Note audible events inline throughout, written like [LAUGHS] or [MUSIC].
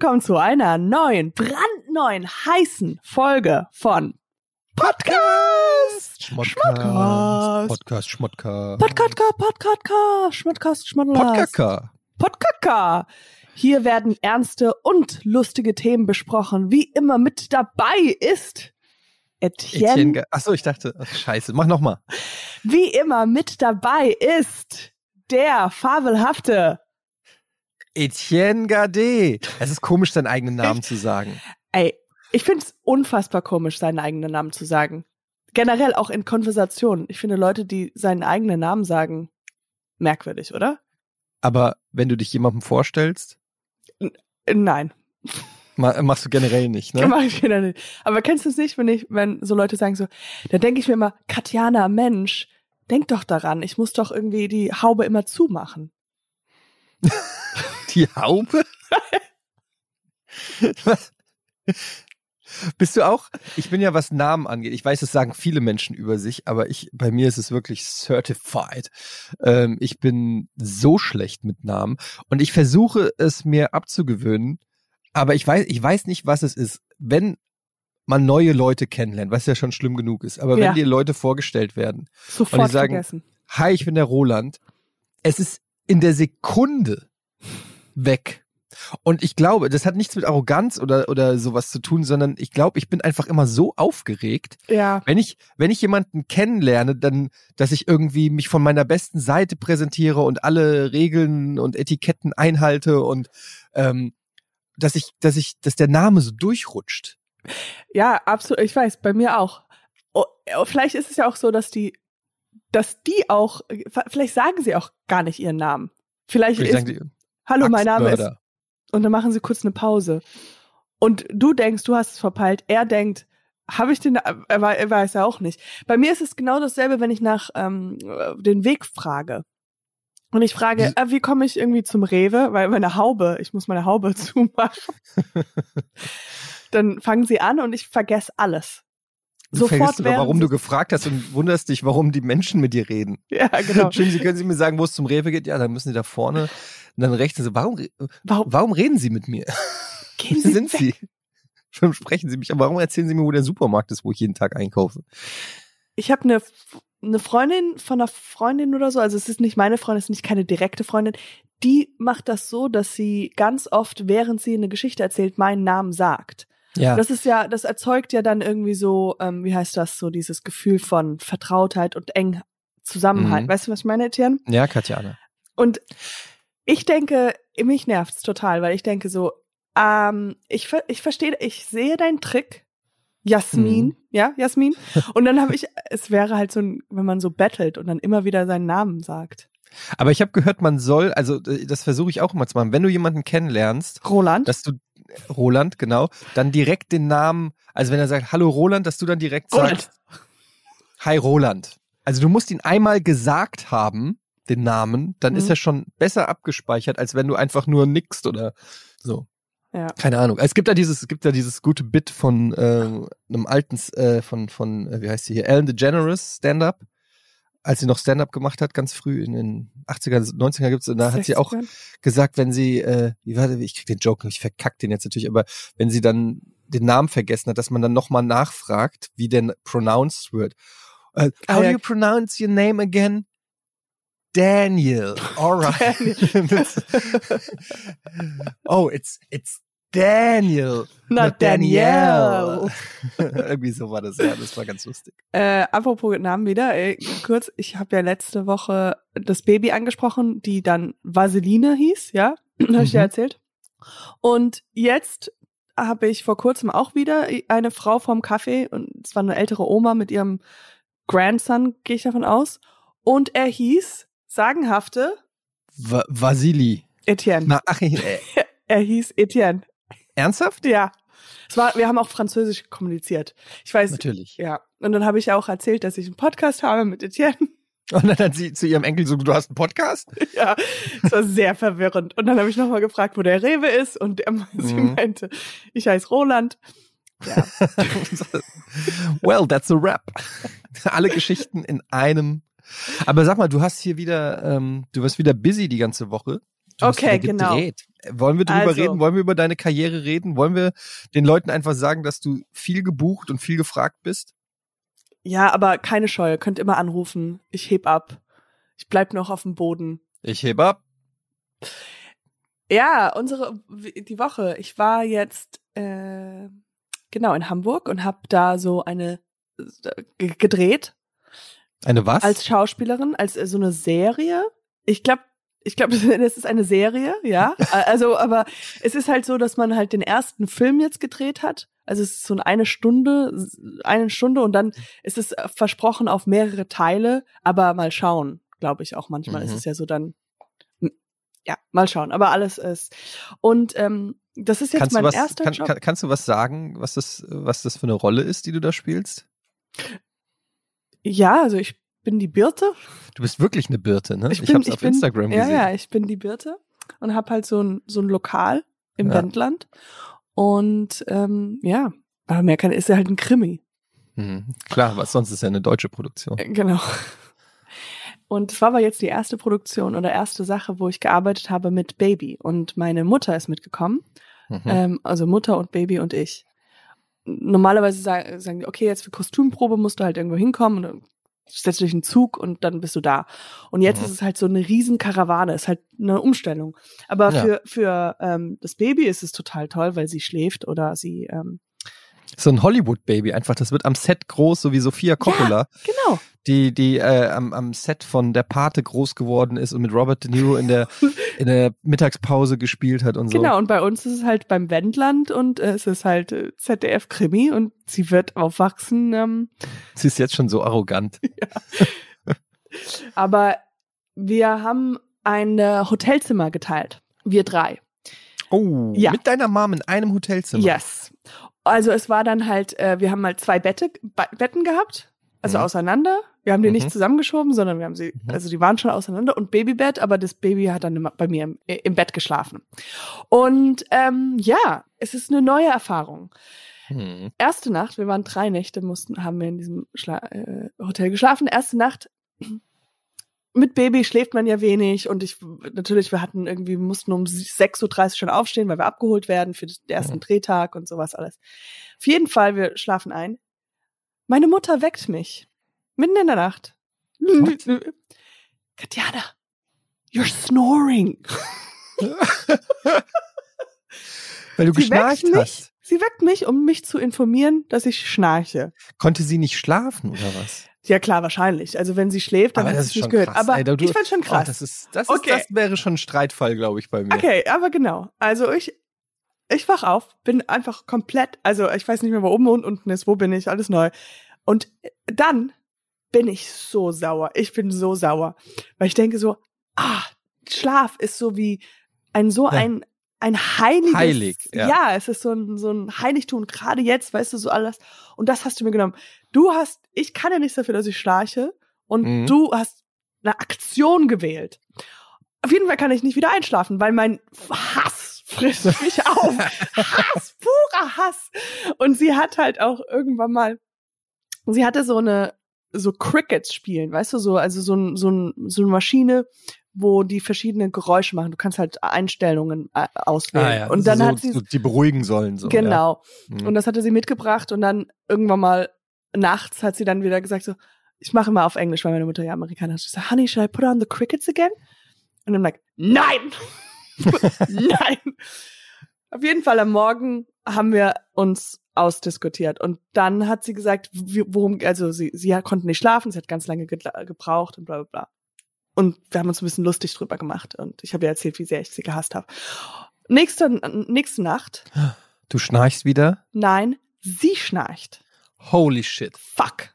willkommen zu einer neuen, brandneuen, heißen Folge von Podcast. Schmodcast. Podcast, Schmodcast. Podcast, Podcast, Schmodcast, Schmodcast. Podcast. Podcast. Hier werden ernste und lustige Themen besprochen. Wie immer mit dabei ist Etienne. Etienne. Achso, ich dachte, ach, scheiße, mach nochmal. Wie immer mit dabei ist der fabelhafte Etienne Gade. Es ist komisch, seinen eigenen Namen zu sagen. Ey, ich finde es unfassbar komisch, seinen eigenen Namen zu sagen. Generell auch in Konversationen. Ich finde Leute, die seinen eigenen Namen sagen, merkwürdig, oder? Aber wenn du dich jemandem vorstellst, N nein. ma- machst du generell nicht, ne? [LAUGHS] Mach ich wieder nicht. Aber kennst du es nicht, wenn ich, wenn so Leute sagen so, da denke ich mir immer, Katjana, Mensch, denk doch daran, ich muss doch irgendwie die Haube immer zumachen. [LAUGHS] Die Haube? Was? Bist du auch? Ich bin ja, was Namen angeht. Ich weiß, das sagen viele Menschen über sich, aber ich, bei mir ist es wirklich certified. Ähm, ich bin so schlecht mit Namen und ich versuche es mir abzugewöhnen, aber ich weiß, ich weiß nicht, was es ist. Wenn man neue Leute kennenlernt, was ja schon schlimm genug ist, aber Ja. wenn dir Leute vorgestellt werden, Sofort Und die sagen- vergessen. hi, ich bin der Roland, es ist in der Sekunde weg. Und ich glaube, das hat nichts mit Arroganz oder, oder sowas zu tun, sondern ich glaube, ich bin einfach immer so aufgeregt, Ja. wenn ich, wenn ich jemanden kennenlerne, dann, dass ich irgendwie mich von meiner besten Seite präsentiere und alle Regeln und Etiketten einhalte und ähm, dass ich, dass ich, dass der Name so durchrutscht. Ja, absolut. Ich weiß, bei mir auch. Oh, oh, vielleicht ist es ja auch so, dass die, dass die auch, vielleicht sagen sie auch gar nicht ihren Namen. Vielleicht Vielleicht ist, hallo, mein Name ist, und dann machen sie kurz eine Pause. Und du denkst, du hast es verpeilt. Er denkt, habe ich den, er, wei- weiß ja auch nicht. Bei mir ist es genau dasselbe, wenn ich nach ähm, den Weg frage. Und ich frage, Wie- äh, wie komme ich irgendwie zum Rewe? Weil meine Haube, ich muss meine Haube [LAUGHS] zumachen. dann fangen sie an und ich vergesse alles. Du vergisst sogar, während warum du gefragt hast und wunderst dich, warum die Menschen mit dir reden. Ja, genau. Entschuldigen Sie, können Sie mir sagen, wo es zum Rewe geht? Ja, dann müssen Sie da vorne. Und dann rechts. So, warum, Warum warum reden Sie mit mir? gehen Wer sie sind weg? Sie? Schon sprechen Sie mich, aber warum erzählen Sie mir, wo der Supermarkt ist, wo ich jeden Tag einkaufe? Ich habe eine eine Freundin von einer Freundin oder so, also es ist nicht meine Freundin, es ist nicht keine direkte Freundin, die macht das so, dass sie ganz oft, während sie eine Geschichte erzählt, meinen Namen sagt. Ja. Das ist ja, das erzeugt ja dann irgendwie so, ähm, wie heißt das, so dieses Gefühl von Vertrautheit und eng Zusammenhalt. Mhm. Weißt du, was ich meine, Etienne? ja, Katjana. Und ich denke, mich nervt's total, weil ich denke so, ähm, ich, ich verstehe, ich sehe deinen Trick, Jasmin, Mhm. ja, Jasmin. [LAUGHS] Und dann habe ich, es wäre halt so ein, wenn man so battelt und dann immer wieder seinen Namen sagt. Aber ich habe gehört, man soll, also das versuche ich auch immer zu machen, wenn du jemanden kennenlernst, Roland? dass du Roland, genau, dann direkt den Namen, also wenn er sagt, hallo Roland, dass du dann direkt Roland. sagst, hi Roland. Also du musst ihn einmal gesagt haben, den Namen, dann Mhm. ist er schon besser abgespeichert, als wenn du einfach nur nickst oder so. Ja. Keine Ahnung. Es gibt da dieses, es gibt da dieses gute Bit von äh, einem alten, äh, von, von, äh, wie heißt sie hier, Ellen DeGeneres Stand-Up, als sie noch Stand-Up gemacht hat, ganz früh in den 80er, 90er gibt's, und da hat sie auch 60ern? gesagt, wenn sie, äh, wie warte, ich krieg den Joke, ich verkack den jetzt natürlich, aber wenn sie dann den Namen vergessen hat, dass man dann nochmal nachfragt, wie denn pronounced wird. Ah, how do you pronounce your name again? Daniel. Alright. [LAUGHS] oh, it's it's Daniel. Not Danielle. [LAUGHS] Irgendwie so war das, ja, das war ganz lustig. Äh, apropos Namen wieder, äh, kurz, ich habe ja letzte Woche das Baby angesprochen, die dann Vaseline hieß, ja, [CLEARS THROAT] habe ich dir Mhm. erzählt. Und jetzt habe ich vor kurzem auch wieder eine Frau vom Kaffee und es war eine ältere Oma mit ihrem Grandson, gehe ich davon aus. Und er hieß sagenhafte Va Vasili. Etienne. Na, ach, äh, [LAUGHS] Er hieß Etienne. ernsthaft? Ja. Es war, wir haben auch Französisch kommuniziert. Ich weiß, Natürlich. ja. Und dann habe ich auch erzählt, dass ich einen Podcast habe mit Etienne. [LAUGHS] Und dann hat sie zu ihrem Enkel so, du hast einen Podcast? [LAUGHS] Ja, es war sehr verwirrend. Und dann habe ich nochmal gefragt, wo der Rewe ist. Und er, sie Mhm. meinte, ich heiße Roland. Ja. well, that's a rap. Alle Geschichten in einem. Aber sag mal, du hast hier wieder, ähm, du warst wieder busy die ganze Woche. Du Okay, genau. Wollen wir drüber Also. reden? Wollen wir über deine Karriere reden? Wollen wir den Leuten einfach sagen, dass du viel gebucht und viel gefragt bist? Ja, aber keine Scheu, könnt immer anrufen. Ich heb ab. Ich bleib noch auf dem Boden. Ich hebe ab. Ja, unsere die Woche. Ich war jetzt äh, genau in Hamburg und habe da so eine g- gedreht Eine was? als Schauspielerin, als äh, so eine Serie. Ich glaube, ich glaube, [LAUGHS] das ist eine Serie, ja. Also, aber es ist halt so, dass man halt den ersten Film jetzt gedreht hat. Also es ist so eine Stunde, eine Stunde und dann ist es äh, versprochen auf mehrere Teile, aber mal schauen, glaube ich auch manchmal. Mhm. ist es ja so dann, ja, mal schauen. Aber alles ist. Und ähm, das ist jetzt kannst, mein was, erster kann, Job. kann, kannst du was sagen, was das, was das für eine Rolle ist, die du da spielst? Ja, also ich bin die Birte. Du bist wirklich eine Birte, ne? Ich Ich, hab's ich auf bin- Instagram Ja, gesehen. ja, ich bin die Birte und habe halt so ein, so ein Lokal im Ja. Wendland. Und ähm, ja, aber mehr kann, ist ja halt ein Krimi. Mhm. Klar, was sonst ist ja eine deutsche Produktion. Äh, Genau. Und es war aber jetzt die erste Produktion oder erste Sache, wo ich gearbeitet habe mit Baby. Und meine Mutter ist mitgekommen. Mhm. Ähm, also Mutter und Baby und ich. Normalerweise sagen, sagen die, okay, jetzt für Kostümprobe musst du halt irgendwo hinkommen und dann setzt du dich in den Zug und dann bist du da. Und jetzt Mhm. ist es halt so eine riesen Karawane, ist halt eine Umstellung. Aber Ja. für, für ähm, das Baby ist es total toll, weil sie schläft oder sie, ähm, So ein Hollywood-Baby, einfach. Das wird am Set groß, so wie Sophia Coppola, genau, die, die äh, am, am Set von Der Pate groß geworden ist und mit Robert De Niro in der, in der Mittagspause gespielt hat und so. genau. Und bei uns ist es halt beim Wendland und äh, es ist halt äh, ZDF-Krimi und sie wird aufwachsen. Ähm, Sie ist jetzt schon so arrogant. [LAUGHS] aber wir haben ein äh, Hotelzimmer geteilt. Wir drei. Oh, Ja. mit deiner Mom in einem Hotelzimmer. Yes. Also es war dann halt, äh, wir haben halt zwei Bette, Be Betten gehabt, also Mhm. auseinander. Wir haben die Mhm. nicht zusammengeschoben, sondern wir haben sie, Mhm. also die waren schon auseinander und Babybett, aber das Baby hat dann immer bei mir im, im Bett geschlafen. Und ähm, ja, es ist eine neue Erfahrung. Hm. Erste Nacht, wir waren drei Nächte, mussten, haben wir in diesem Schla äh, Hotel geschlafen. Erste Nacht mit Baby schläft man ja wenig und ich natürlich, wir hatten irgendwie, wir mussten um 6.30 Uhr schon aufstehen, weil wir abgeholt werden für den ersten Mhm. Drehtag und sowas alles. Auf jeden Fall, wir schlafen ein. Meine Mutter weckt mich. Mitten in der Nacht. Katjana, you're snoring. [LAUGHS] Weil du Sie geschnarcht hast. Sie weckt mich, um mich zu informieren, dass ich schnarche. Konnte sie nicht schlafen oder was? Ja, klar, wahrscheinlich. Also wenn sie schläft, dann Aber hat das sie ist nicht schon gehört. krass. Aber Ey, du- ich fand schon Oh, krass. das ist, das ist, Okay. das wäre schon ein Streitfall, glaube ich, bei mir. okay, aber genau. Also ich, ich wach auf, bin einfach komplett, also ich weiß nicht mehr, wo oben und unten ist, wo bin ich, alles neu. Und dann bin ich so sauer. Ich bin so sauer. Weil ich denke so, ah, Schlaf ist so wie ein, so Ja. ein, ein heiliges. Heilig, ja. ja. es ist so ein, so ein Heiligtum. Gerade jetzt, weißt du, so alles. Und das hast du mir genommen. Du hast, ich kann ja nichts dafür, dass ich schnarche. Und Mhm. du hast eine Aktion gewählt. Auf jeden Fall kann ich nicht wieder einschlafen, weil mein Hass frisst [LAUGHS] mich auf. Hass, purer Hass. Und sie hat halt auch irgendwann mal, sie hatte so eine, so Crickets spielen, weißt du, so, also so, ein, so, ein, so eine Maschine, wo die verschiedene Geräusche machen. Du kannst halt Einstellungen äh, auswählen. Und dann so, hat sie, so, die beruhigen sollen so. genau. Ja. Mhm. Und das hatte sie mitgebracht und dann irgendwann mal nachts hat sie dann wieder gesagt so, ich mache mal auf Englisch, weil meine Mutter ja Amerikaner ist. Sie so, honey, should I put on the crickets again? Und I'm like, nein! [LAUGHS] nein! Auf jeden Fall am Morgen haben wir uns ausdiskutiert und dann hat sie gesagt, worum, also sie, sie konnte nicht schlafen, sie hat ganz lange gebraucht und bla bla bla. Und wir haben uns ein bisschen lustig drüber gemacht und ich habe ihr erzählt, wie sehr ich sie gehasst habe. Nächste, nächste Nacht, Du schnarchst wieder? nein, sie schnarcht. Holy shit. Fuck.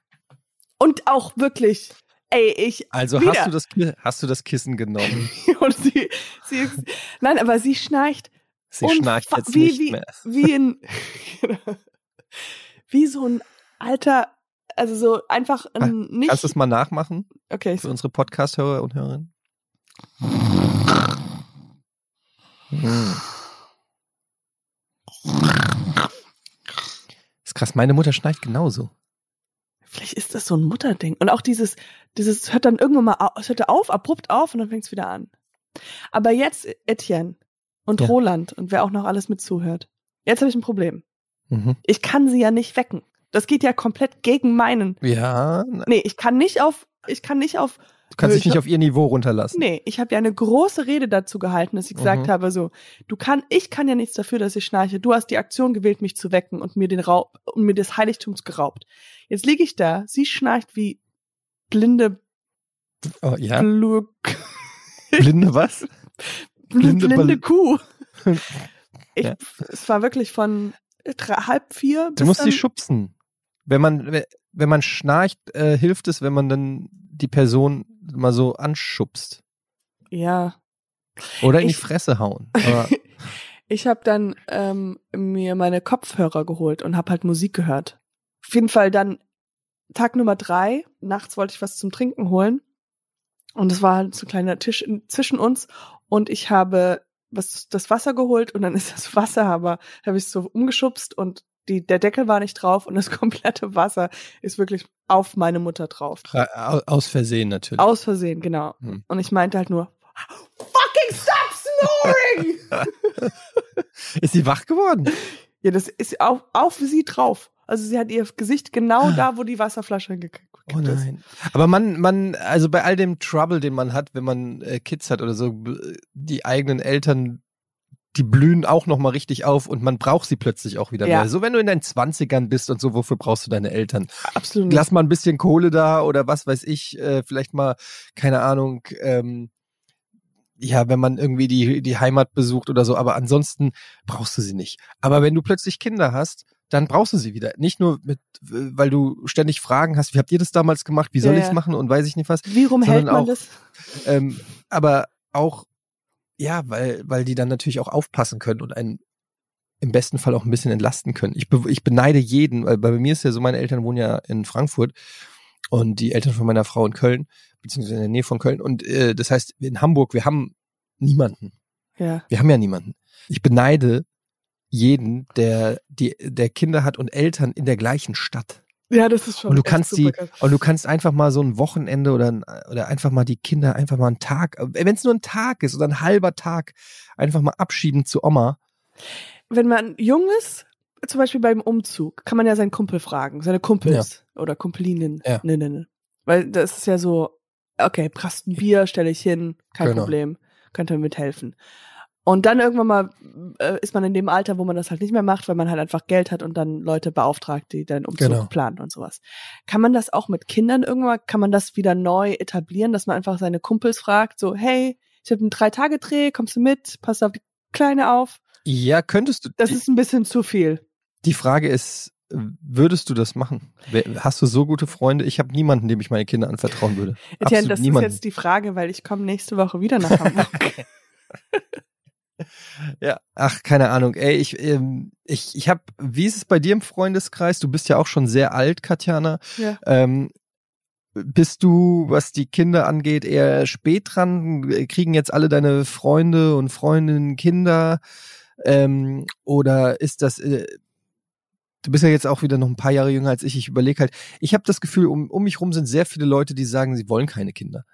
Und auch wirklich, ey, ich, Also Wieder. hast du, das, hast du das Kissen genommen? [LAUGHS] und sie, sie ist, nein, aber sie schnarcht Sie schnarcht jetzt wie- nicht wie- mehr. wie ein, [LAUGHS] wie so ein alter, also so einfach ein, nicht, Kannst du es mal nachmachen okay, für unsere Podcast-Hörer und Hörerinnen? Ist krass, meine Mutter schnarcht genauso. vielleicht ist das so ein Mutterding. Und auch dieses, dieses hört dann irgendwann mal, au- es hört auf, abrupt auf und dann fängt es wieder an. Aber jetzt Etienne und Ja. Roland und wer auch noch alles mit zuhört. Jetzt habe ich ein Problem. Mhm. Ich kann sie ja nicht wecken. Das geht ja komplett gegen meinen. Ja, Nee, ich kann nicht auf, ich kann nicht auf, du kannst dich ich nicht auf ihr Niveau runterlassen. nee, ich habe ja eine große Rede dazu gehalten, dass ich gesagt Mhm. habe, so, du kann, ich kann ja nichts dafür, dass ich schnarche. Du hast die Aktion gewählt, mich zu wecken und mir den Raub, und mir des Heiligtums geraubt. Jetzt liege ich da, sie schnarcht wie blinde Oh, ja, Blu blinde was? [LAUGHS] blinde, Blinde Kuh. [LAUGHS] Ich, Ja. Es war wirklich von halb vier Du musst sie schubsen. Wenn man, we- wenn man schnarcht, äh, hilft es, wenn man dann die Person mal so anschubst. Ja, Oder in die Ich- Fresse hauen. [LAUGHS] Ich habe dann ähm, mir meine Kopfhörer geholt und habe halt Musik gehört. Auf jeden Fall dann Tag Nummer drei. Nachts wollte ich was zum Trinken holen und es war halt so ein kleiner Tisch in, zwischen uns und ich habe was das Wasser geholt und dann [LAUGHS] ist das Wasser aber habe ich so umgeschubst und die, der Deckel war nicht drauf und das [LAUGHS] komplette Wasser ist wirklich auf meine Mutter drauf. au- aus Versehen natürlich. Aus Versehen, genau. Hm. Und ich meinte halt nur, fucking stop snoring! [LAUGHS] Ist sie wach geworden? ja, das ist auf, auf sie drauf. Also sie hat ihr Gesicht genau da, wo die Wasserflasche hingekippt Oh ist. nein. Aber man, man, also bei all dem Trouble, den man hat, wenn man äh, Kids hat oder so, b- die eigenen Eltern, die blühen auch nochmal richtig auf und man braucht sie plötzlich auch wieder Ja. mehr. So wenn du in deinen Zwanzigern bist und so, wofür brauchst du deine Eltern? Absolut. Lass mal ein bisschen Kohle da oder was weiß ich, äh, vielleicht mal, keine Ahnung, ähm, ja, wenn man irgendwie die, die Heimat besucht oder so, aber ansonsten brauchst du sie nicht. Aber wenn du plötzlich Kinder hast, dann brauchst du sie wieder. Nicht nur mit, weil du ständig Fragen hast, wie habt ihr das damals gemacht, wie soll Ja, ich's ja. machen und weiß ich nicht was. Wie rum hält man auch- das? Ähm, aber auch, ja, weil, weil die dann natürlich auch aufpassen können und einen im besten Fall auch ein bisschen entlasten können. Ich, be ich beneide jeden, weil bei mir ist ja so, meine Eltern wohnen ja in Frankfurt und die Eltern von meiner Frau in Köln, beziehungsweise in der Nähe von Köln. Und äh, das heißt, in Hamburg, wir haben niemanden. Ja. Wir haben ja niemanden. Ich beneide jeden, der, die, der Kinder hat und Eltern in der gleichen Stadt. Ja, das ist schon. Und du kannst die, geil. und du kannst einfach mal so ein Wochenende oder, ein- oder einfach mal die Kinder einfach mal einen Tag, wenn es nur ein Tag ist oder ein halber Tag, einfach mal abschieben zu Oma. Wenn man jung ist, zum Beispiel beim Umzug, kann man ja seinen Kumpel fragen, seine Kumpels oder Kumpelinnen. Ja. Nee, nee, nee. Weil das ist ja so, okay, Kasten Bier stelle ich hin, kein Genau. Problem, könnte mir mithelfen. Und dann irgendwann mal äh, ist man in dem Alter, wo man das halt nicht mehr macht, weil man halt einfach Geld hat und dann Leute beauftragt, die dann Umzug Genau. planen und sowas. Kann man das auch mit Kindern irgendwann, kann man das wieder neu etablieren, dass man einfach seine Kumpels fragt, so, hey, ich habe einen Drei-Tage-Dreh, kommst du mit, passt auf die Kleine auf. Ja, könntest du. Das ist ein bisschen zu viel. die Frage ist, würdest du das machen? Hast du so gute Freunde? Ich habe niemanden, dem ich meine Kinder anvertrauen würde. Etienne, Absolut das niemanden. ist jetzt die Frage, weil ich komme nächste Woche wieder nach Hamburg. [LAUGHS] Ja, ach, keine Ahnung. Ey, ich, ähm, ich, ich habe, wie ist es bei dir im Freundeskreis? Du bist ja auch schon sehr alt, Katjana. ja. Ähm, bist du, was die Kinder angeht, eher spät dran? Kriegen jetzt alle deine Freunde und Freundinnen Kinder? Ähm, oder ist das, äh, du bist ja jetzt auch wieder noch ein paar Jahre jünger als ich. Ich überlege halt, ich habe das Gefühl, um, um mich rum sind sehr viele Leute, die sagen, sie wollen keine Kinder.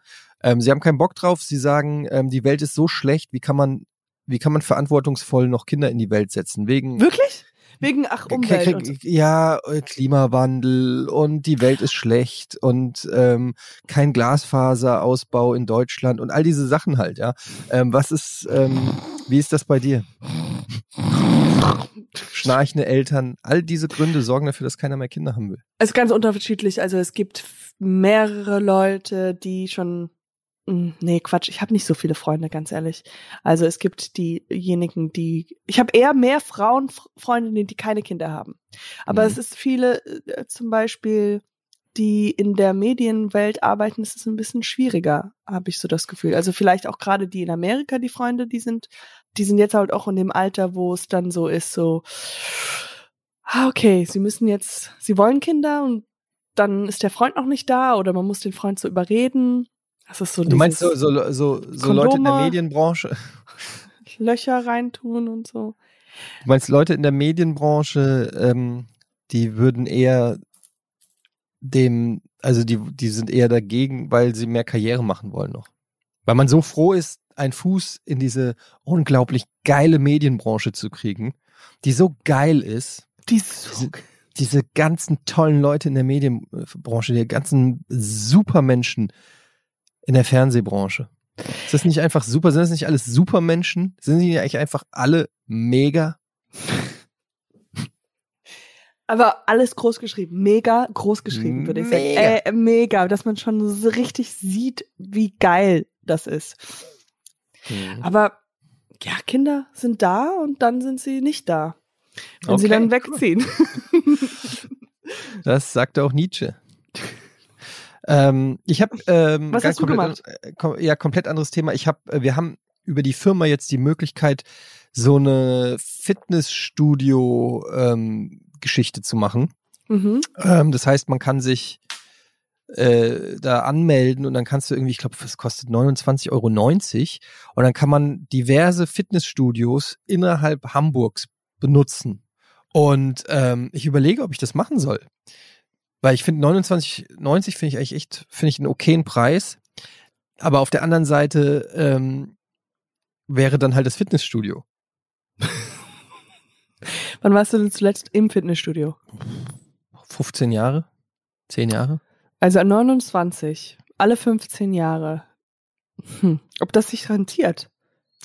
Ähm, sie haben keinen Bock drauf. Sie sagen, ähm, die Welt ist so schlecht. Wie kann man, wie kann man verantwortungsvoll noch Kinder in die Welt setzen? Wegen Wirklich? Wegen, ach, Umwelt und so. ja, äh, Klimawandel und die Welt ist schlecht und ähm, kein Glasfaserausbau in Deutschland und all diese Sachen halt, ja. Ähm, was ist, ähm, wie ist das bei dir? Schnarchende Eltern, all diese Gründe sorgen dafür, dass keiner mehr Kinder haben will. Es ist ganz unterschiedlich. Also es gibt mehrere Leute, die schon. Hm, Nee, Quatsch, ich habe nicht so viele Freunde, ganz ehrlich. Also es gibt diejenigen, die. Ich habe eher mehr Frauenfreundinnen, die keine Kinder haben. Aber Mhm. es ist viele, äh, zum Beispiel, die in der Medienwelt arbeiten, es ist ein bisschen schwieriger, habe ich so das Gefühl. Also vielleicht auch gerade die in Amerika, die Freunde, die sind, die sind jetzt halt auch in dem Alter, wo es dann so ist, so, ah, okay, sie müssen jetzt, sie wollen Kinder und dann ist der Freund noch nicht da oder man muss den Freund so überreden. Das ist so Du meinst so, so, so, so Leute in der. Medienbranche, [LAUGHS] Löcher reintun und so. du meinst Leute in der Medienbranche, ähm, die würden eher dem, also die, die sind eher dagegen, weil sie mehr Karriere machen wollen noch. Weil man so froh ist, einen Fuß in diese unglaublich geile Medienbranche zu kriegen, die so geil ist. Die so Diese, diese ganzen tollen Leute in der Medienbranche, die ganzen Supermenschen in der Fernsehbranche. Ist das nicht einfach super? Sind das nicht alles Supermenschen? Sind die eigentlich einfach alle mega? Aber alles groß geschrieben. Mega groß geschrieben, würde ich sagen. Mega. Äh, mega, dass man schon so richtig sieht, wie geil das ist. Mhm. Aber ja, Kinder sind da und dann sind sie nicht da. Wenn sie Okay, dann cool. wegziehen. Das sagte auch Nietzsche. Ähm, ich habe ähm, Was ganz hast du komplett, äh, kom ja komplett anderes Thema. Ich habe, äh, wir haben über die Firma jetzt die Möglichkeit, so eine Fitnessstudio ähm, zu machen. mhm. Ähm, das heißt, man kann sich äh, da anmelden und dann kannst du irgendwie, ich glaube, es kostet 29,90 Euro und dann kann man diverse Fitnessstudios innerhalb Hamburgs benutzen. Und ähm, ich überlege, ob ich das machen soll. Weil ich finde 29,90 finde ich eigentlich echt, finde ich einen okayen Preis. Aber auf der anderen Seite ähm, wäre dann halt das Fitnessstudio. [LAUGHS] Wann warst du denn zuletzt im Fitnessstudio? 15 Jahre? 10 Jahre? Also an 29, alle 15 Jahre. Hm. Ob das sich rentiert?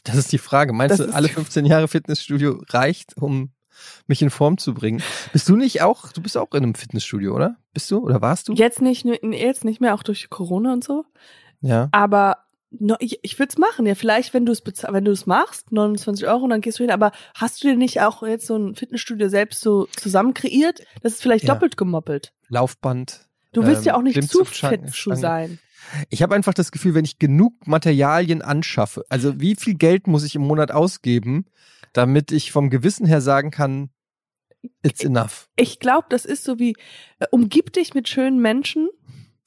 Das ist die Frage. Meinst Das du, alle die- 15 Jahre Fitnessstudio reicht, um mich in Form zu bringen? Bist du nicht auch, du bist auch in einem Fitnessstudio, oder? Bist du oder warst du? Jetzt nicht, jetzt nicht mehr, auch durch Corona und so. Ja. Aber no, ich, ich würde es machen. Ja, vielleicht, wenn du es wenn du es machst, 29 Euro, dann gehst du hin. Aber hast du dir nicht auch jetzt so ein Fitnessstudio selbst so zusammen kreiert? Das ist vielleicht Ja. doppelt gemoppelt. Laufband. Du willst Ähm, ja auch nicht zu fit zu sein. Ich habe einfach das Gefühl, wenn ich genug Materialien anschaffe, also wie viel Geld muss ich im Monat ausgeben, damit ich vom Gewissen her sagen kann, it's enough. Ich glaube, das ist so wie, äh, umgib dich mit schönen Menschen,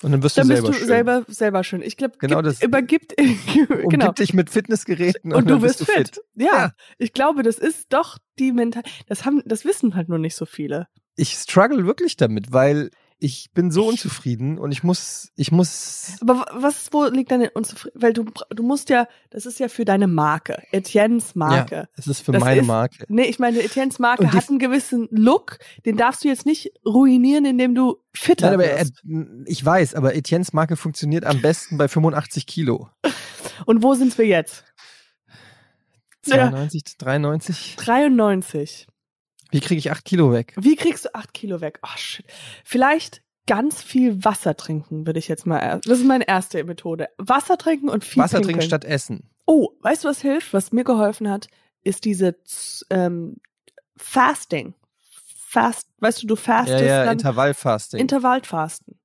Und dann wirst du dann bist selber du schön. selber, selber schön. Ich glaube, Genau das- übergibt, [LAUGHS] Umgib genau. dich mit Fitnessgeräten und, Und du dann wirst bist du fit. fit. Ja, Ja. ich glaube, das ist doch die Mental. Das haben, das wissen halt nur nicht so viele. Ich struggle wirklich damit, weil ich bin so unzufrieden und ich muss, ich muss Aber wa- was, wo liegt deine Unzufriedenheit? Weil du, du musst ja, das ist ja für deine Marke, Etiennes Marke. Ja, es ist für Das meine ist- Marke. Nee, ich meine, Etiennes Marke hat einen gewissen Look, den darfst du jetzt nicht ruinieren, indem du fitter Nein, aber er, wirst. ich weiß, aber Etiennes Marke funktioniert am besten bei 85 Kilo. Und wo sind wir jetzt? Ja. 92, 93. 93. Wie kriege ich 8 Kilo weg? Wie kriegst du acht Kilo weg? Oh, shit. Vielleicht ganz viel Wasser trinken, würde ich jetzt mal. Das ist meine erste Methode. Wasser trinken und viel Wasser trinken pinkeln. statt Essen. Oh, weißt du, was hilft? Was mir geholfen hat, ist diese ähm, Fasting. Fast, weißt du, du Ja, fastest ja, dann Intervallfasting. Intervallfasten.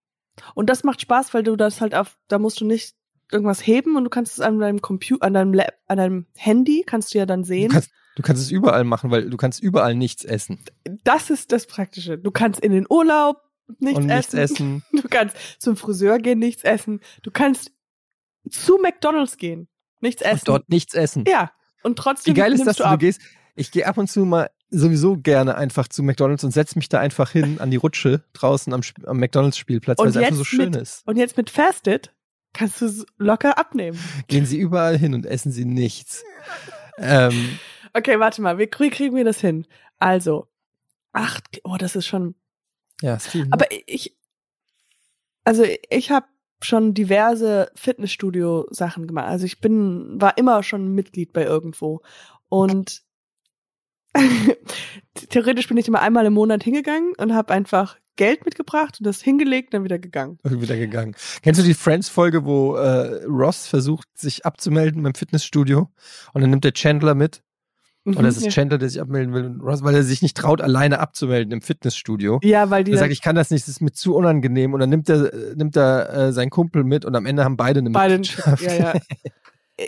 Und das macht Spaß, weil du das halt auf, da musst du nicht irgendwas heben und du kannst es an deinem Computer, an deinem Lab, an deinem Handy kannst du ja dann du, sehen. kannst, du kannst es überall machen, weil du kannst überall nichts essen. Das ist das Praktische. Du kannst in den Urlaub nichts und nichts essen. essen. [LAUGHS] Du kannst zum Friseur gehen, nichts essen. Du kannst zu McDonalds gehen, nichts essen. Und dort nichts essen. ja. Und Wie trotzdem geil ist das, du dass du gehst? Ich gehe ab und zu mal sowieso gerne einfach zu McDonalds und setz mich da einfach hin an die Rutsche draußen am, am McDonalds-Spielplatz, weil es einfach so schön mit- ist. Und jetzt mit Fasted kannst du es locker abnehmen. Gehen sie überall hin und essen sie nichts. ähm, Okay, warte mal, wie, kriegen wir das hin? Also, acht, oh, das ist schon. ja, ist viel. ne? Aber ich, also ich habe schon diverse Fitnessstudio-Sachen gemacht. Also ich bin, war immer schon Mitglied bei irgendwo. Und [LAUGHS] theoretisch bin ich immer einmal im Monat hingegangen und habe einfach Geld mitgebracht und das hingelegt, dann wieder gegangen. Und wieder gegangen. Kennst du die Friends-Folge, wo äh, Ross versucht, sich abzumelden beim Fitnessstudio und dann nimmt der Chandler mit? Oder es ist Mhm, ja. Chandler, der sich abmelden will und Ross, weil er sich nicht traut, alleine abzumelden im Fitnessstudio. ja, weil die Er sagt, ich kann das nicht, das ist mir zu unangenehm. Und dann nimmt er, nimmt er äh, seinen Kumpel mit und am Ende haben beide eine beide, Mitgliedschaft. ja, ja. [LAUGHS]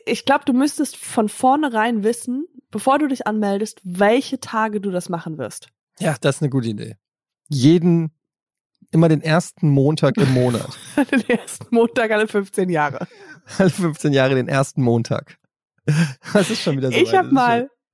Ich glaube, du müsstest von vornherein wissen, bevor du dich anmeldest, welche Tage du das machen wirst. ja, das ist eine gute Idee. Jeden, immer den ersten Montag im Monat. [LAUGHS] Den ersten Montag alle 15 Jahre. Alle 15 Jahre den ersten Montag. [LAUGHS] Das ist schon wieder so. ich habe Das ist mal,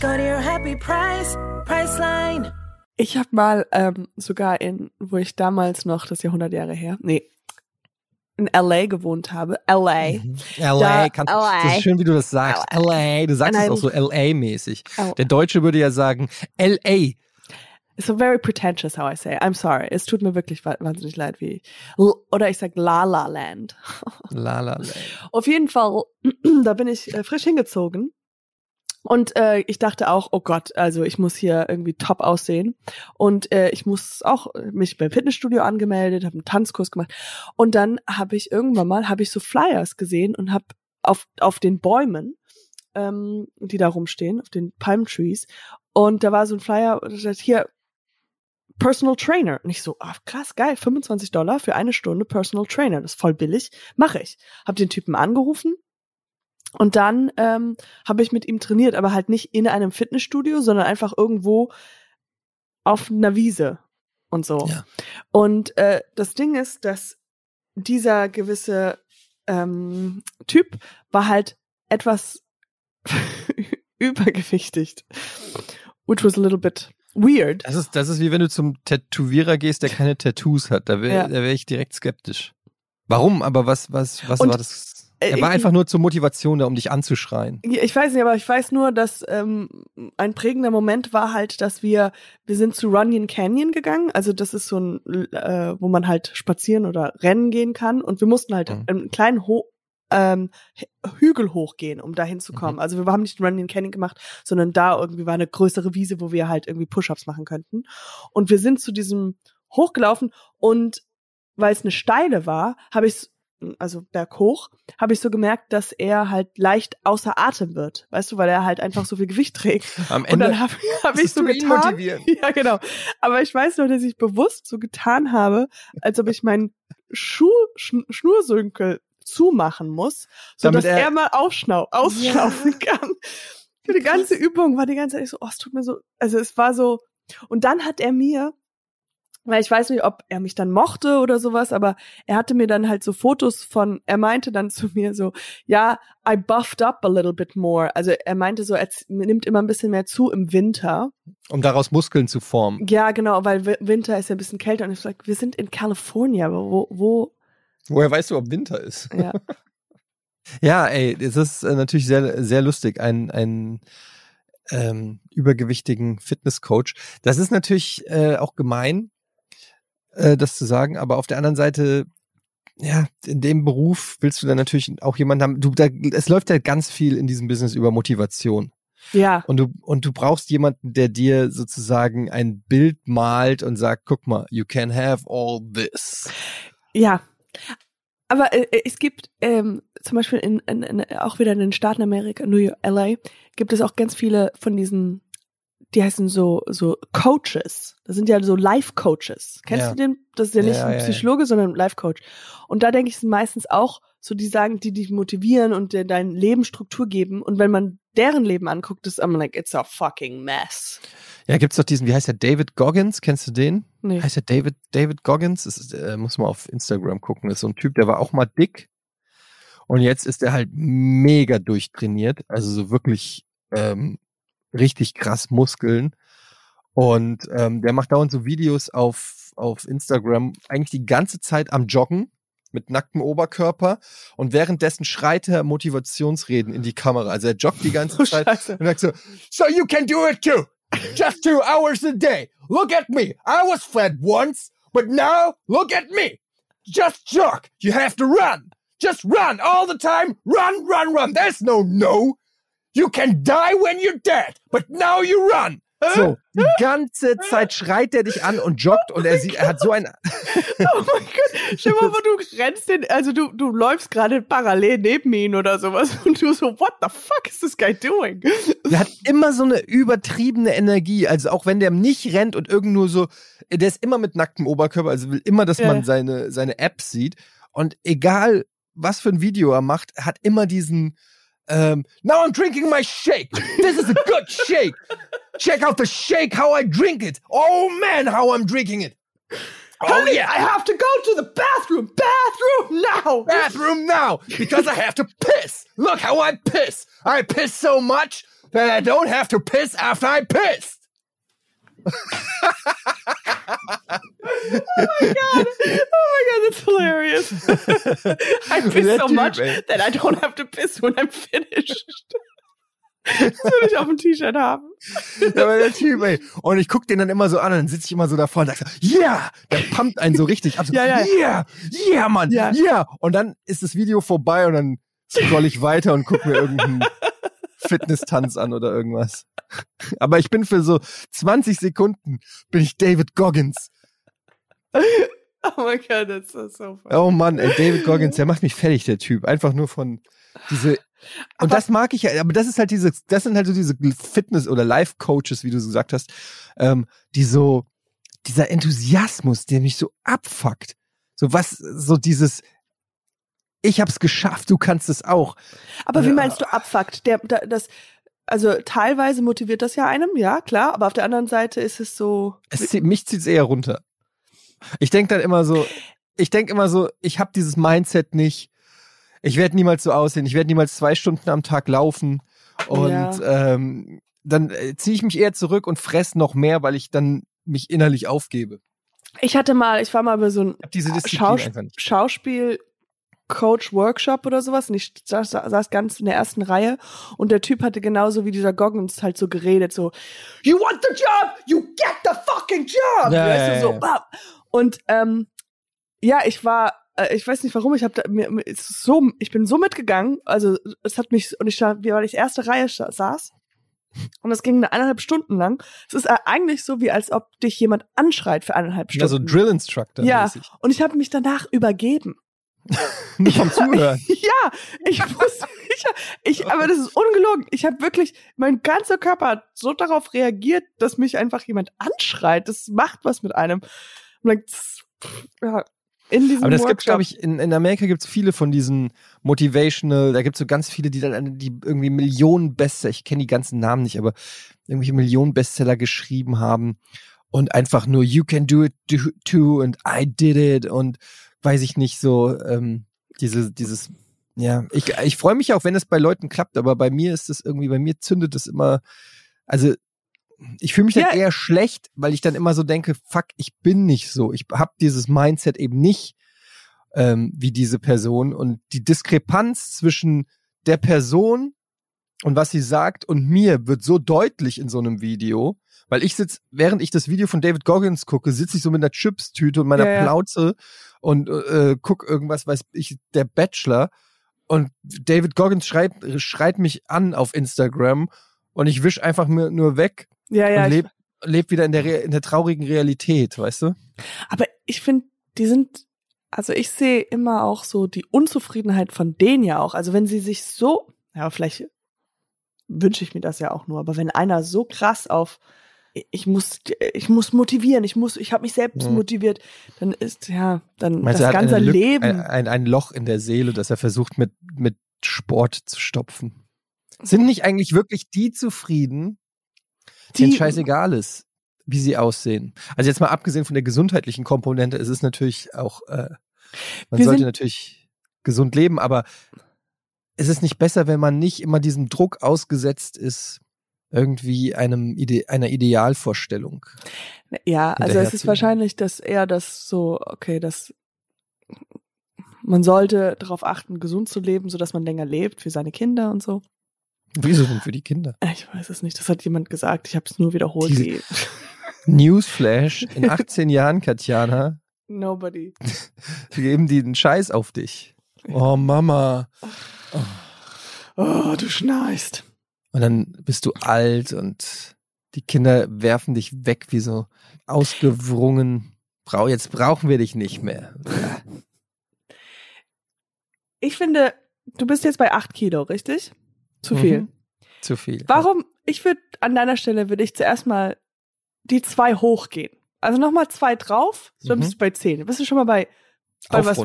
Go to your happy price, Priceline. Ich habe mal ähm, sogar in, wo ich damals noch, das ist ja 100 Jahre her, nee, in LA gewohnt habe. LA. Mhm. LA, Da- kann, LA. das ist schön, wie du das sagst. LA, du sagst es auch so LA-mäßig. Oh. Der Deutsche würde ja sagen LA. It's so very pretentious how I say. it. I'm sorry. Es tut mir wirklich wa- wahnsinnig leid, wie L oder ich sag La La Land. La la [LAUGHS] la. Auf jeden Fall, [CLEARS THROAT] da bin ich äh, frisch hingezogen. Und äh, ich dachte auch, oh Gott, also ich muss hier irgendwie top aussehen. Und äh, ich muss auch mich beim Fitnessstudio angemeldet, habe einen Tanzkurs gemacht. Und dann habe ich irgendwann mal, habe ich so Flyers gesehen und habe auf, auf den Bäumen, ähm, die da rumstehen, auf den Palm Trees. Und da war so ein Flyer, da hier Personal Trainer. Und ich so, ah, krass, geil, 25 Dollar für eine Stunde Personal Trainer. Das ist voll billig. Mache ich. Hab den Typen angerufen und dann ähm, habe ich mit ihm trainiert, aber halt nicht in einem Fitnessstudio, sondern einfach irgendwo auf einer Wiese und so. Ja. Und äh, das Ding ist, dass dieser gewisse ähm, Typ war halt etwas [LAUGHS] übergewichtigt. Which was a little bit weird. Das ist, das ist wie wenn du zum Tätowierer gehst, der keine Tattoos hat. Da wäre Ja. wär ich direkt skeptisch. Warum? Aber was, was, was Und, war das? Äh, Er war einfach nur zur Motivation da, um dich anzuschreien. Ich weiß nicht, aber ich weiß nur, dass ähm, ein prägender Moment war halt, dass wir, wir sind zu Runyon Canyon gegangen. Also das ist so ein, äh, wo man halt spazieren oder rennen gehen kann. Und wir mussten halt Mhm. einen kleinen Ho ähm, Hügel hochgehen, um da hinzukommen. Mhm. Also wir haben nicht Runyon Canyon gemacht, sondern da irgendwie war eine größere Wiese, wo wir halt irgendwie Push-Ups machen könnten. Und wir sind zu diesem hochgelaufen und weil es eine steile war, habe ich also berghoch, habe ich so gemerkt, dass er halt leicht außer Atem wird. Weißt du, weil er halt einfach so viel Gewicht trägt. Am Und Ende dann habe hab ich so getan. [LAUGHS] Ja, genau. Aber ich weiß noch, dass ich bewusst so getan habe, als ob ich meinen Schuh, Schn Schnursenkel zumachen muss, so Damit dass er, er- mal ausschnau ausschnaufen kann. Für die ganze Übung war die ganze Zeit so, oh, es tut mir so, also es war so, und dann hat er mir, weil ich weiß nicht, ob er mich dann mochte oder sowas, aber er hatte mir dann halt so Fotos von, er meinte dann [LAUGHS] zu mir so, ja, I buffed up a little bit more. Also er meinte so, er nimmt immer ein bisschen mehr zu im Winter. um daraus Muskeln zu formen. Ja, genau, weil Wi- Winter ist ja ein bisschen kälter und ich sag, wir sind in California, aber wo, wo, Woher weißt du, ob Winter ist? ja. [LAUGHS] Ja, ey, es ist äh, natürlich sehr, sehr lustig, ein, ein ähm, übergewichtigen Fitnesscoach. Das ist natürlich äh, auch gemein, äh, das zu sagen, aber auf der anderen Seite, ja, in dem Beruf willst du dann natürlich auch jemanden haben, du, da, es läuft ja ganz viel in diesem Business über Motivation. Ja, Und du, und du brauchst jemanden, der dir sozusagen ein Bild malt und sagt, guck mal, you can have all this. ja. Aber äh, es gibt ähm, zum Beispiel in, in, in, auch wieder in den Staaten Amerika, New York, LA, gibt es auch ganz viele von diesen, die heißen so so Coaches. Das sind ja so Life Coaches. Kennst Ja. du den? Das ist ja nicht Ja, ein ja, ja. Psychologe, sondern ein Life Coach. Und da denke ich, sind meistens auch so, die sagen, die dich motivieren und dir dein Leben Struktur geben. Und wenn man deren Leben anguckt, ist I'm like, it's a fucking mess. Ja, gibt's doch diesen, wie heißt der, David Goggins, kennst du den? Nee. Heißt der David, David Goggins? Ist, äh, muss man auf Instagram gucken. Das ist so ein Typ, der war auch mal dick. Und jetzt ist er halt mega durchtrainiert. Also so wirklich ähm, richtig krass Muskeln. Und ähm, der macht dauernd so Videos auf, auf Instagram, eigentlich die ganze Zeit am Joggen mit nacktem Oberkörper und währenddessen schreit er Motivationsreden in die Kamera. Also er joggt die ganze Oh, Zeit Scheiße. und sagt so, so you can do it too. Just two hours a day. Look at me. I was fat once, but now look at me. Just jog. You have to run. Just run all the time. Run, run, run. There's no no. You can die when you're dead, but now you run. So, die ganze Zeit schreit er dich an und joggt und er sieht, er hat so ein, Oh mein Gott. Stell mal vor, du rennst den, also du, du läufst gerade parallel neben ihn oder sowas und du so, what the fuck is this guy doing? Der hat immer so eine übertriebene Energie. Also auch wenn der nicht rennt und irgend nur so, der ist immer mit nacktem Oberkörper, also will immer, dass Ja. man seine, seine Apps sieht. Und egal, was für ein Video er macht, er hat immer diesen, ähm, now I'm drinking my shake. This is a good [LAUGHS] shake. Check out the shake, how I drink it. Oh man, how I'm drinking it. Oh Honey, yeah. I have to go to the bathroom, bathroom now. bathroom now because I have to piss. Look how I piss. I piss so much that I don't have to piss after I pissed. Oh my god, that's hilarious. I piss so much ey. that I don't have to piss when I'm finished. Das will ich auf dem T-Shirt haben. Ja, aber der Typ, ey. Und ich guck den dann immer so an und dann sitze ich immer so davor und sag so, yeah! Der pumpt einen so richtig ab. So, Ja, ja. Yeah! Yeah, Mann! Ja. Yeah! Und dann ist das Video vorbei und dann scroll ich weiter und guck mir irgendeinen Fitness-Tanz an oder irgendwas. Aber ich bin für so 20 Sekunden bin ich David Goggins. Oh my god, that's so, so funny. Oh Mann, ey, David Goggins, der macht mich fertig, der Typ. Einfach nur von diese. Und Aber- das mag ich ja, aber das ist halt diese, das sind halt so diese Fitness- oder Life-Coaches, wie du so gesagt hast, ähm, die so, dieser Enthusiasmus, der mich so abfuckt. So was, so dieses, ich hab's geschafft, du kannst es auch. Aber wie meinst du abfuckt? Der, da, das, also teilweise motiviert das ja einem, ja klar, aber auf der anderen Seite ist es so. Es zieht, mich zieht's eher runter. Ich denk dann immer so, ich denk immer so, ich hab dieses Mindset nicht. Ich werde niemals so aussehen. Ich werde niemals zwei Stunden am Tag laufen. Und Ja. ähm, dann äh, ziehe ich mich eher zurück und fress noch mehr, weil ich dann mich innerlich aufgebe. Ich hatte mal, ich war mal bei so einem Schaus. Schauspiel Coach Workshop oder sowas und ich saß, saß ganz in der ersten Reihe und der Typ hatte genauso wie dieser Goggins halt so geredet, so You want the job, you get the fucking job. Ja, weißt ja, du, so, ja. bam. Und ähm, ja, ich war, äh, ich weiß nicht warum, ich habe da mir, mir so, ich bin so mitgegangen, also es hat mich und ich weil ich erste Reihe saß und das ging eine eineinhalb Stunden lang. Es ist äh, eigentlich so, wie als ob dich jemand anschreit für eineinhalb Stunden. Ja, so Drill Instructor Ja, mäßig. und ich habe mich danach übergeben. [LAUGHS] Nicht vom Zuhören. [LAUGHS] Ja, ich muss, ich, ich, aber das ist ungelogen. Ich habe wirklich, mein ganzer Körper hat so darauf reagiert, dass mich einfach jemand anschreit. Das macht was mit einem. Und dann, ja, in diesem Aber das gibt, glaube ich, in, in Amerika gibt's viele von diesen Motivational, da gibt's so ganz viele, die dann die irgendwie Millionen Bestseller, ich kenne die ganzen Namen nicht, aber irgendwelche Millionen Bestseller geschrieben haben und einfach nur You can do it too and I did it und weiß ich nicht so ähm, diese dieses ja ich ich freue mich auch wenn es bei Leuten klappt aber bei mir ist es irgendwie bei mir zündet es immer also ich fühle mich dann Ja. eher schlecht, weil ich dann immer so denke, fuck, ich bin nicht so. Ich habe dieses Mindset eben nicht ähm, wie diese Person. Und die Diskrepanz zwischen der Person und was sie sagt und mir wird so deutlich in so einem Video, weil ich sitz, während ich das Video von David Goggins gucke, sitze ich so mit einer Chips-Tüte und meiner Ja, ja. Und äh, guck irgendwas, weiß ich, der Bachelor. Und David Goggins schreit, schreit mich an auf Instagram und ich wisch einfach nur weg ja, ja, und leb, leb wieder in der, Re in der traurigen Realität, weißt du? aber ich finde, die sind, also ich sehe immer auch so die Unzufriedenheit von denen ja auch. Also wenn sie sich so, ja, vielleicht wünsche ich mir das ja auch nur, aber wenn einer so krass auf ich muss, ich muss motivieren, ich muss, ich habe mich selbst Ja. motiviert, dann ist ja, dann Meinst das ganze Lück- Leben. Ein, ein, ein Loch in der Seele, das er versucht mit, mit Sport zu stopfen. Sind nicht eigentlich wirklich die zufrieden, denen Die- scheißegal ist, wie sie aussehen? Also jetzt mal abgesehen von der gesundheitlichen Komponente, es ist natürlich auch, äh, man Wir sollte natürlich gesund leben, aber ist es nicht besser, wenn man nicht immer diesem Druck ausgesetzt ist, irgendwie einem Ide einer Idealvorstellung? Ja, also es ist wahrscheinlich, dass eher das so, okay, dass man sollte darauf achten, gesund zu leben, so dass man länger lebt für seine Kinder und so. Wieso denn für die Kinder? [LAUGHS] Ich weiß es nicht, das hat jemand gesagt, ich habe es nur wiederholt. Wie [LAUGHS] Newsflash, in 18 Jahren, Katjana, Nobody. [LAUGHS] geben die den Scheiß auf dich. Oh Mama. Oh, du schnarchst. Und dann bist du alt und die Kinder werfen dich weg wie so ausgewrungen. Brau, jetzt brauchen wir dich nicht mehr. [LAUGHS] ich finde, du bist jetzt bei acht Kilo, richtig? Zu viel. Mhm. Zu viel. Warum? Ich würde an deiner Stelle würde ich zuerst mal die zwei hochgehen. Also nochmal zwei drauf, so Mhm. bist du bei zehn. Bist du schon mal bei, bei was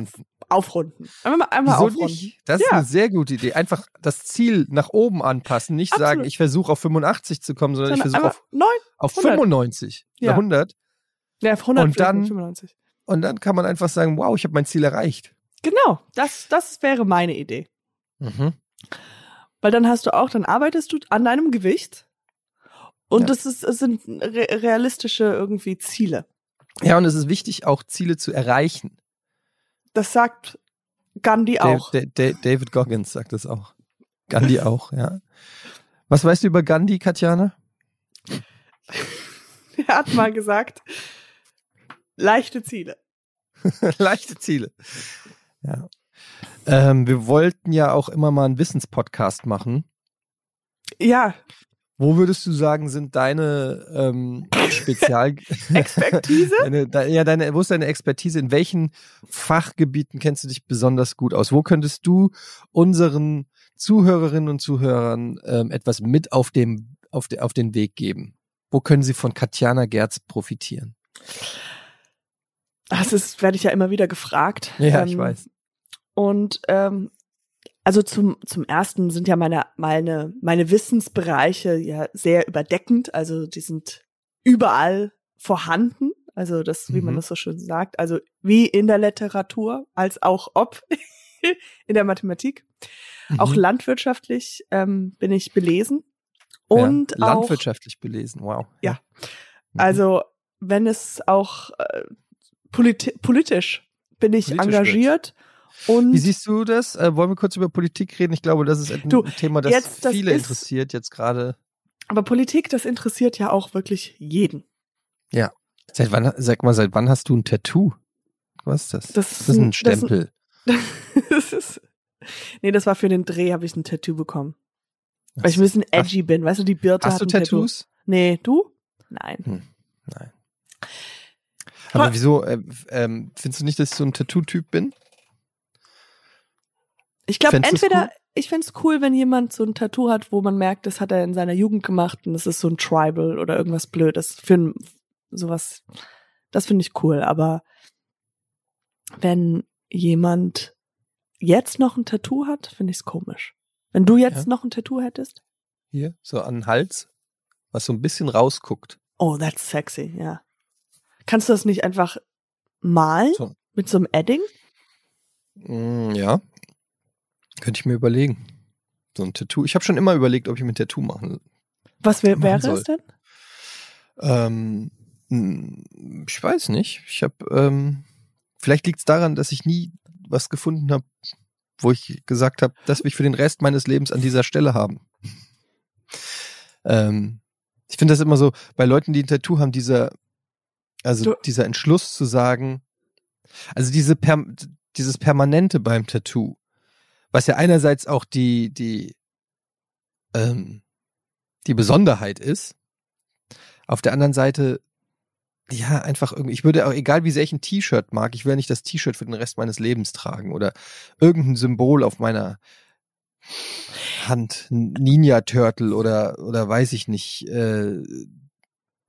Aufrunden. Einmal, einmal Wieso aufrunden. nicht? Das ist Ja. eine sehr gute Idee. Einfach das Ziel nach oben anpassen. Nicht sagen, Absolut. ich versuche auf 85 zu kommen, sondern ich Sondern versuche einmal auf, neun, auf 100. 95 Ja. oder 100. ja, 100 Und dann- 95. Und dann kann man einfach sagen, wow, ich habe mein Ziel erreicht. Genau, das, das wäre meine Idee. Mhm. Weil dann hast du auch, dann arbeitest du an deinem Gewicht. Und Ja. das ist, es sind re realistische irgendwie Ziele. Ja, und es ist wichtig, auch Ziele zu erreichen. Das sagt Gandhi auch. Da- Da- David Goggins sagt das auch. Gandhi [LAUGHS] auch, ja. Was weißt du über Gandhi, Katjana? [LAUGHS] Er hat mal gesagt, leichte Ziele. [LAUGHS] Leichte Ziele. Ja. Ähm, wir wollten ja auch immer mal einen Wissenspodcast machen. Ja, Wo würdest du sagen, sind deine ähm, Spezial [LAUGHS] [LAUGHS] Expertise? deine, de, ja, deine, wo ist deine Expertise? In welchen Fachgebieten kennst du dich besonders gut aus? Wo könntest du unseren Zuhörerinnen und Zuhörern ähm, etwas mit auf dem auf, de, auf den Weg geben? Wo können sie von Katjana Gerz profitieren? Das ist, werde ich ja immer wieder gefragt. Ja, Ähm, ich weiß. Und ähm, also zum, zum ersten sind ja meine, meine, meine Wissensbereiche ja sehr überdeckend. Also die sind überall vorhanden. Also das, wie man Mhm. das so schön sagt. Also wie in der Literatur, als auch ob [LAUGHS] in der Mathematik. Auch Mhm. landwirtschaftlich ähm, bin ich belesen. Und ja, auch, landwirtschaftlich belesen, wow. Ja. Mhm. also wenn es auch äh, politi politisch bin ich Politisch engagiert. Und Wie siehst du das? Äh, wollen wir kurz über Politik reden? Ich glaube, das ist ein Du, Thema, das jetzt, das viele ist- interessiert jetzt gerade. Aber Politik, das interessiert ja auch wirklich jeden. Seit wann, sag mal, seit wann hast du ein Tattoo? Was ist das? Das Das ist ein Stempel. [LAUGHS] das ist, nee, das war für den Dreh, habe ich ein Tattoo bekommen. Weil ich ein bisschen edgy bin. Weißt du, die Birte Hast hat du ein Tattoo. Tattoos? Nee, du? Nein. Nein. Aber wieso, äh, ähm, findest du nicht, dass ich so ein Tattoo-Typ bin? Ich glaube, entweder, cool? ich find's cool, wenn jemand so ein Tattoo hat, wo man merkt, das hat er in seiner Jugend gemacht und das ist so ein Tribal oder irgendwas Blödes. Für ein, sowas, das finde ich cool. Aber wenn jemand jetzt noch ein Tattoo hat, finde ich's komisch. Wenn du jetzt Ja. noch ein Tattoo hättest? Hier, so an den Hals, was so ein bisschen rausguckt. Oh, that's sexy, ja. Kannst du das nicht einfach malen So. mit so einem Edding? Mm, ja. Könnte ich mir überlegen. So ein Tattoo. Ich habe schon immer überlegt, ob ich mir ein Tattoo machen Was wär, Machen wäre soll. es denn? Ähm, ich weiß nicht. Ich habe, ähm, vielleicht liegt es daran, dass ich nie was gefunden habe, wo ich gesagt habe, das will ich für den Rest meines Lebens an dieser Stelle haben. ähm, ich finde das immer so, bei Leuten, die ein Tattoo haben, dieser, also Du- dieser Entschluss zu sagen, also diese per, dieses Permanente beim Tattoo, was ja einerseits auch die, die, ähm, die Besonderheit ist, auf der anderen Seite, ja, einfach irgendwie, ich würde auch, egal wie sehr ich ein T-Shirt mag, ich will nicht das T-Shirt für den Rest meines Lebens tragen oder irgendein Symbol auf meiner Hand, Ninja Turtle oder, oder weiß ich nicht, äh,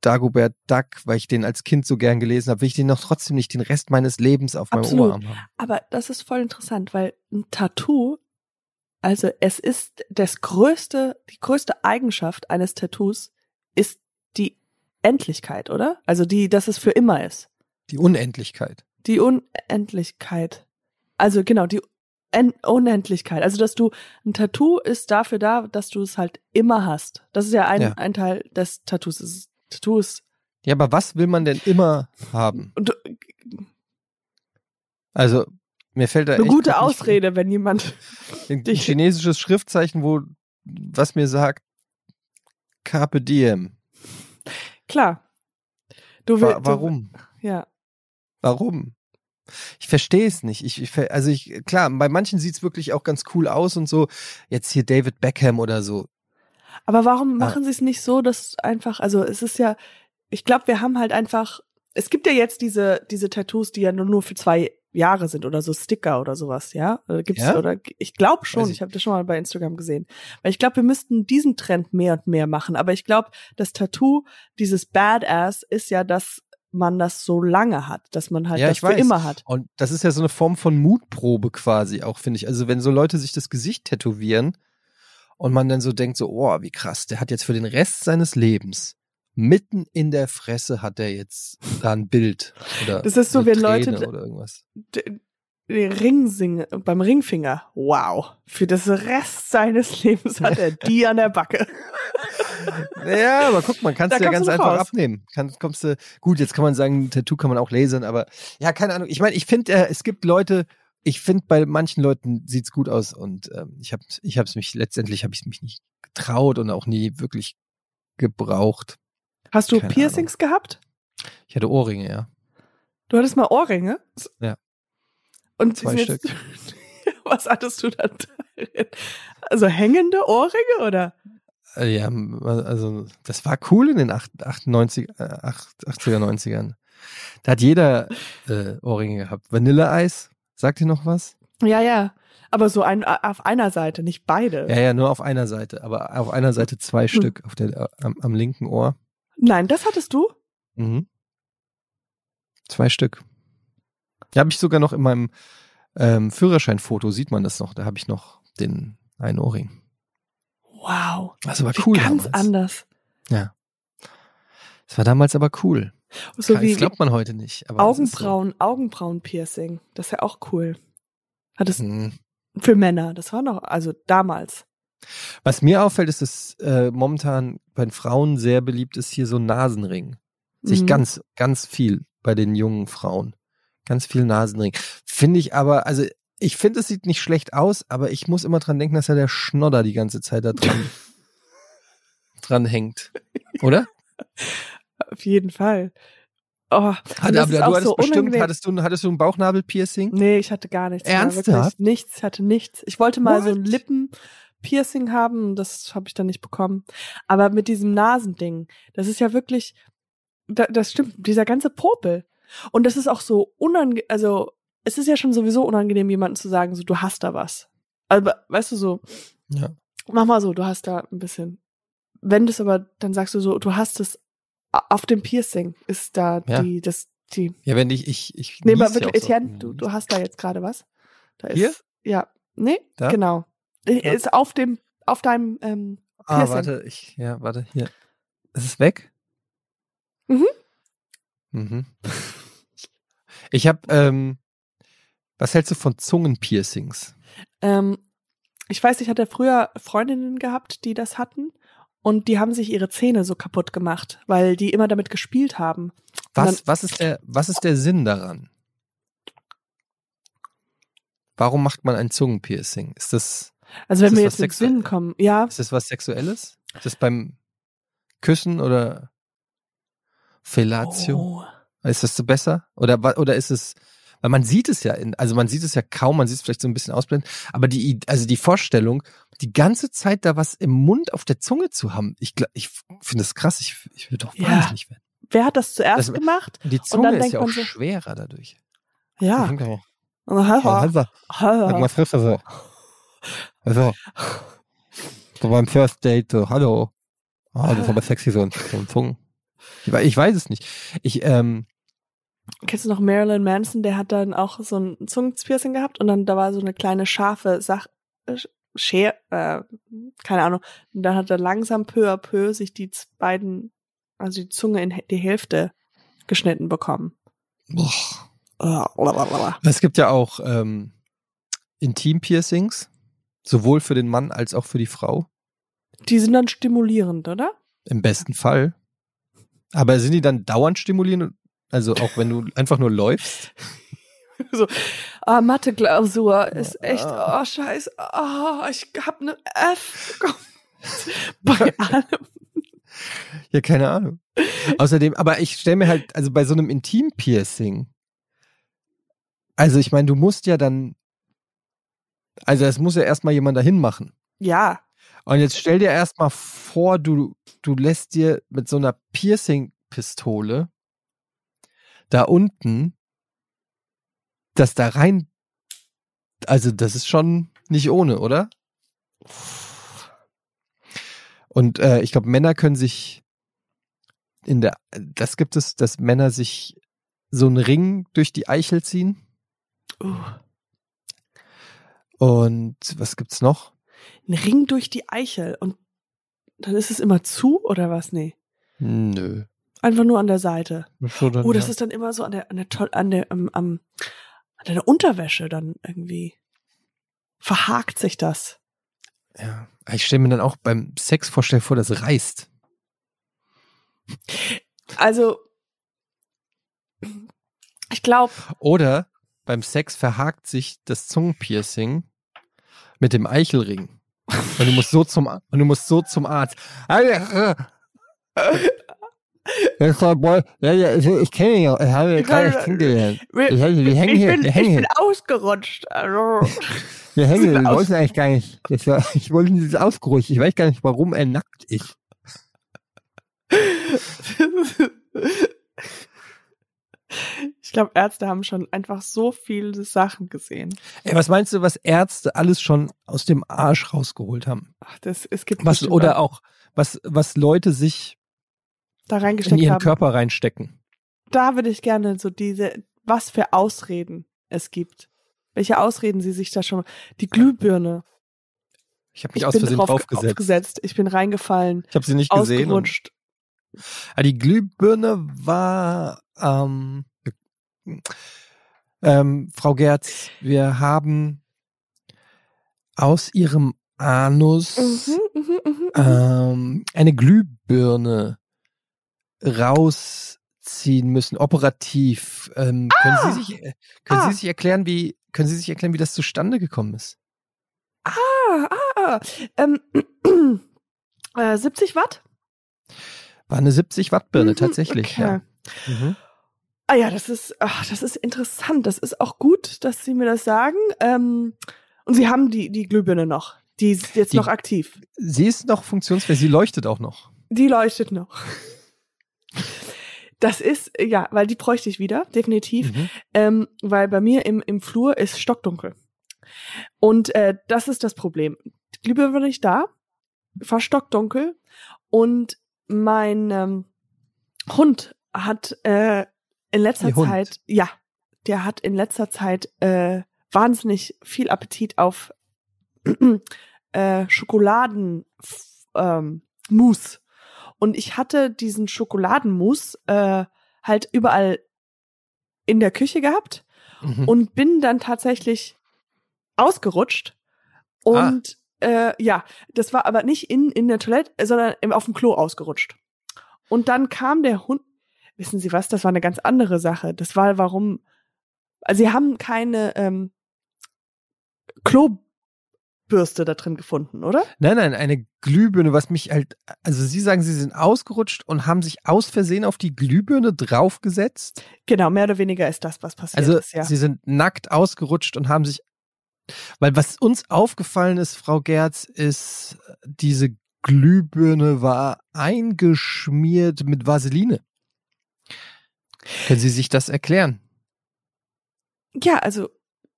Dagobert Duck, weil ich den als Kind so gern gelesen habe, will ich den noch trotzdem nicht den Rest meines Lebens auf meinem Absolut. Oberarm haben. Aber das ist voll interessant, weil ein Tattoo, also es ist das größte, die größte Eigenschaft eines Tattoos ist die Endlichkeit, oder? Also die, dass es für immer ist. Die Unendlichkeit. Die Unendlichkeit. Also genau, die En Unendlichkeit. Also dass du, ein Tattoo ist dafür da, dass du es halt immer hast. Das ist ja ein, Ja. ein Teil des Tattoos. Es ist- Tattoos. Ja, aber was will man denn immer haben? Und du, Also, mir fällt da eine gute Ausrede, wenn jemand [LAUGHS] Ein chinesisches Schriftzeichen, wo was mir sagt Carpe diem. Klar. Du Wa willst, warum? Du, ja. Warum? Ich verstehe es nicht. Ich, ich also ich klar, bei manchen sieht's wirklich auch ganz cool aus und so. Jetzt hier David Beckham oder so. Aber warum machen sie es nicht so, dass einfach, also es ist ja, ich glaube, wir haben halt einfach, es gibt ja jetzt diese, diese Tattoos, die ja nur, nur für zwei Jahre sind oder so Sticker oder sowas, ja? Oder gibt's Ja? oder ich glaube schon, Weiß ich, ich habe das schon mal bei Instagram gesehen. Weil ich glaube, wir müssten diesen Trend mehr und mehr machen, aber ich glaube, das Tattoo, dieses Badass ist ja, dass man das so lange hat, dass man halt Ja, das für weiß. immer hat. Und das ist ja so eine Form von Mutprobe quasi auch, finde ich. Also wenn so Leute sich das Gesicht tätowieren und man dann so denkt, so, oh, wie krass, der hat jetzt für den Rest seines Lebens mitten in der Fresse hat er jetzt da ein Bild. Oder Das ist so, wenn Leute- oder irgendwas. D- Den Ring singen, beim Ringfinger. Wow. Für das Rest seines [LAUGHS] Lebens hat er die an der Backe. [LAUGHS] Ja, aber guck, man kannst Da du ja ganz du einfach abnehmen. Kann, kommst du, gut, jetzt kann man sagen, Tattoo kann man auch lasern, aber ja, keine Ahnung. Ich meine, ich finde, äh, es gibt Leute, ich finde, bei manchen Leuten sieht's gut aus und ähm, ich habe ich hab's mich, letztendlich habe ich mich nicht getraut und auch nie wirklich gebraucht. Hast du Keine Piercings gehabt? Ich hatte Ohrringe, ja. Du hattest mal Ohrringe? Ja. Und Zwei jetzt, [LAUGHS] was hattest du da drin? Also hängende Ohrringe oder? Äh, Ja, also das war cool in den 8, 98, äh, 8, 80er, 90ern. Da hat jeder äh, Ohrringe gehabt. Vanilleeis, sagt ihr noch was? Ja, ja. Aber so ein, auf einer Seite, nicht beide. Ja, ja, nur auf einer Seite, aber auf einer Seite zwei Stück auf der, äh, am, am linken Ohr. Nein, das hattest du? Mhm. Zwei Stück. Da habe ich sogar noch in meinem ähm, Führerscheinfoto, sieht man das noch, da habe ich noch den einen Ohrring. Wow. Das war cool ganz damals. anders. Ja. Das war damals aber cool. So das wie glaubt man heute nicht. Es ist so. Augenbrauen, Augenbrauen-Piercing. Das ist ja auch cool. Hattest Mhm. für Männer. Das war noch, also damals. Was mir auffällt, ist, dass äh, momentan bei den Frauen sehr beliebt ist hier so ein Nasenring. Sich Mhm. ganz, ganz viel bei den jungen Frauen. Ganz viel Nasenring. Finde ich aber, also ich finde, es sieht nicht schlecht aus, aber ich muss immer dran denken, dass ja der Schnodder die ganze Zeit da dran, [LAUGHS] dran hängt. Oder? Jeden Fall. Oh, Hatte, das aber du hattest so bestimmt, unangenehm. hattest du, hattest du ein Bauchnabelpiercing? Nee, ich hatte gar nichts. Ernsthaft? Nichts, ich hatte nichts. Ich wollte mal so ein What? Lippenpiercing haben, das habe ich dann nicht bekommen. Aber mit diesem Nasending, das ist ja wirklich, da, das stimmt, dieser ganze Popel. Und das ist auch so unangenehm, also es ist ja schon sowieso unangenehm, jemandem zu sagen, so du hast da was. Aber weißt du so, Ja. mach mal so, du hast da ein bisschen. Wenn das aber, dann sagst du so, du hast es auf dem Piercing, ist da Ja. die, das, die Ja, wenn ich, ich, ich. Nee, aber wirklich, auch so. Etienne, du, du hast da jetzt gerade was. Da ist, Hier? Ja. Nee, Da? genau. Äh, Ja. Ist auf dem, auf deinem, ähm, Ah, Piercing. warte, ich, ja, warte, hier. Ist es weg? Mhm. Mhm. [LAUGHS] Ich habe, ähm, was hältst du von Zungenpiercings? ähm, ich weiß, ich hatte früher Freundinnen gehabt, die das hatten. Und die haben sich ihre Zähne so kaputt gemacht, weil die immer damit gespielt haben. Was, was ist der, was ist der Sinn daran? Warum macht man ein Zungenpiercing? Ist das, Also wenn wir jetzt was Sinn kommen, ja, ist das was Sexuelles? Ist das beim Küssen oder Fellatio? Oh. Ist das so besser? Oder, oder ist es, weil man sieht es ja, in, also man sieht es ja kaum, man sieht es vielleicht so ein bisschen ausblenden, aber die, also die Vorstellung, die ganze Zeit da was im Mund auf der Zunge zu haben, ich, ich finde das krass, ich, ich würde doch Ja. wahnsinnig werden. Wer hat das zuerst Das- gemacht? Die Zunge ist ja auch so- schwerer dadurch. Ja. Also, so. Also, so beim First Date, so, hallo. Ah, das ist aber sexy, so ein, so ein Zungen. Ich, ich weiß es nicht. Ich, ähm, Kennst du noch Marilyn Manson? Der hat dann auch so ein Zungenpiercing gehabt und dann da war so eine kleine scharfe Sach äh, Schere, äh, keine Ahnung. Und dann hat er langsam peu à peu sich die beiden, also die Zunge in die Hälfte geschnitten bekommen. boah. Äh. Es gibt ja auch ähm, Intim-Piercings, sowohl für den Mann als auch für die Frau. Die sind dann stimulierend, oder? Im besten Fall. Aber sind die dann dauernd stimulierend? Also auch wenn du einfach nur läufst? [LAUGHS] so, ah, Mathe-Klausur ist echt, Ah. oh, scheiße, oh, ich hab ne F bekommen. Bei [LAUGHS] allem. Ja, keine Ahnung. Außerdem, aber ich stelle mir halt, also bei so einem Intim-Piercing, also ich meine, du musst ja dann, also es muss ja erstmal jemand dahin machen. Ja, Und jetzt stell dir erstmal vor, du, du lässt dir mit so einer Piercing-Pistole da unten das da rein, also das ist schon nicht ohne, oder? Und äh, ich glaube, Männer können sich in der, das gibt es, dass Männer sich so einen Ring durch die Eichel ziehen. Uh, Und was gibt's noch? ein Ring durch die Eichel und dann ist es immer zu oder was? Nee. Nö. Einfach nur an der Seite. So dann, Oh, das ja. ist dann immer so an der, an der, an der, am, am, an der Unterwäsche dann irgendwie. Verhakt sich das. ja. Ich stelle mir dann auch beim Sex vorstellen vor, das reißt. Also, ich glaube, Oder beim Sex verhakt sich das Zungenpiercing mit dem Eichelring. Und du musst so zum, und du musst so zum Arzt. [LAUGHS] Das war Boy, ja, ja, also ich kenne ihn ja, ich habe ihn gerade erst kennengelernt. Ich, hab- wir hängen ich, hier, bin, [LAUGHS] wir ich bin hier, ausgerutscht. Also, wir hängen hier, wir aus- wollten eigentlich gar nicht. Das war, [LAUGHS] ich wollte dieses ausgerutscht. Ich weiß gar nicht, warum er nackt ist. [LAUGHS] ich glaube, Ärzte haben schon einfach so viele Sachen gesehen. Ey, was meinst du, was Ärzte alles schon aus dem Arsch rausgeholt haben? Ach, das, es gibt Was, oder auch, was, was Leute sich da in reingesteckt ihren haben. Körper reinstecken? Da würde ich gerne so diese, was für Ausreden es gibt. Welche Ausreden sie sich da schon. Die Glühbirne. Ich habe mich Ich aus Versehen drauf draufgesetzt. aufgesetzt. Ich bin reingefallen. Ich habe sie nicht gesehen. Und, Ausgerutscht. ah, die Glühbirne war ähm, ähm, Frau Gerz, wir haben aus ihrem Anus Mhm, mhm, mhm, mhm. ähm, eine Glühbirne rausziehen müssen, operativ. Ähm, können Sie sich äh, können Ah. Sie sich erklären, wie können Sie sich erklären, wie das zustande gekommen ist? Ah, ah, ähm, [CLEARS THROAT] äh, 70 Watt? War eine 70 Watt Birne Mhm, tatsächlich. okay. Ja. Mhm. Ah ja, das ist, ach, das ist interessant. Das ist auch gut, dass Sie mir das sagen. Ähm, und Sie haben die, die Glühbirne noch. Die ist jetzt Die- noch aktiv. Sie ist noch funktionsfähig, sie leuchtet auch noch. Die leuchtet noch. Das ist, ja, weil die bräuchte ich wieder, definitiv. Mhm. Ähm, weil bei mir im, im Flur ist stockdunkel. Und äh, das ist das Problem. Die Glühbirne war nicht da, war stockdunkel und mein ähm, Hund hat äh, in letzter Ihr Hund? Zeit, ja, der hat in letzter Zeit äh, wahnsinnig viel Appetit auf [CLEARS THROAT] äh, Schokoladen ähm, Mousse. Und ich hatte diesen Schokoladenmousse äh, halt überall in der Küche gehabt Mhm. und bin dann tatsächlich ausgerutscht. Und äh, ja, das war aber nicht in, in der Toilette, sondern auf dem Klo ausgerutscht. Und dann kam der Hund. Wissen Sie was? Das war eine ganz andere Sache. Das war warum. Also sie haben keine ähm, Klobürste da drin gefunden, oder? Nein, nein, eine Glühbirne, was mich halt, also Sie sagen, Sie sind ausgerutscht und haben sich aus Versehen auf die Glühbirne draufgesetzt. Genau, mehr oder weniger ist das, was passiert Also ist, ja. Sie sind nackt ausgerutscht und haben sich, weil was uns aufgefallen ist, Frau Gerz, ist, diese Glühbirne war eingeschmiert mit Vaseline. Können Sie sich das erklären? Ja, also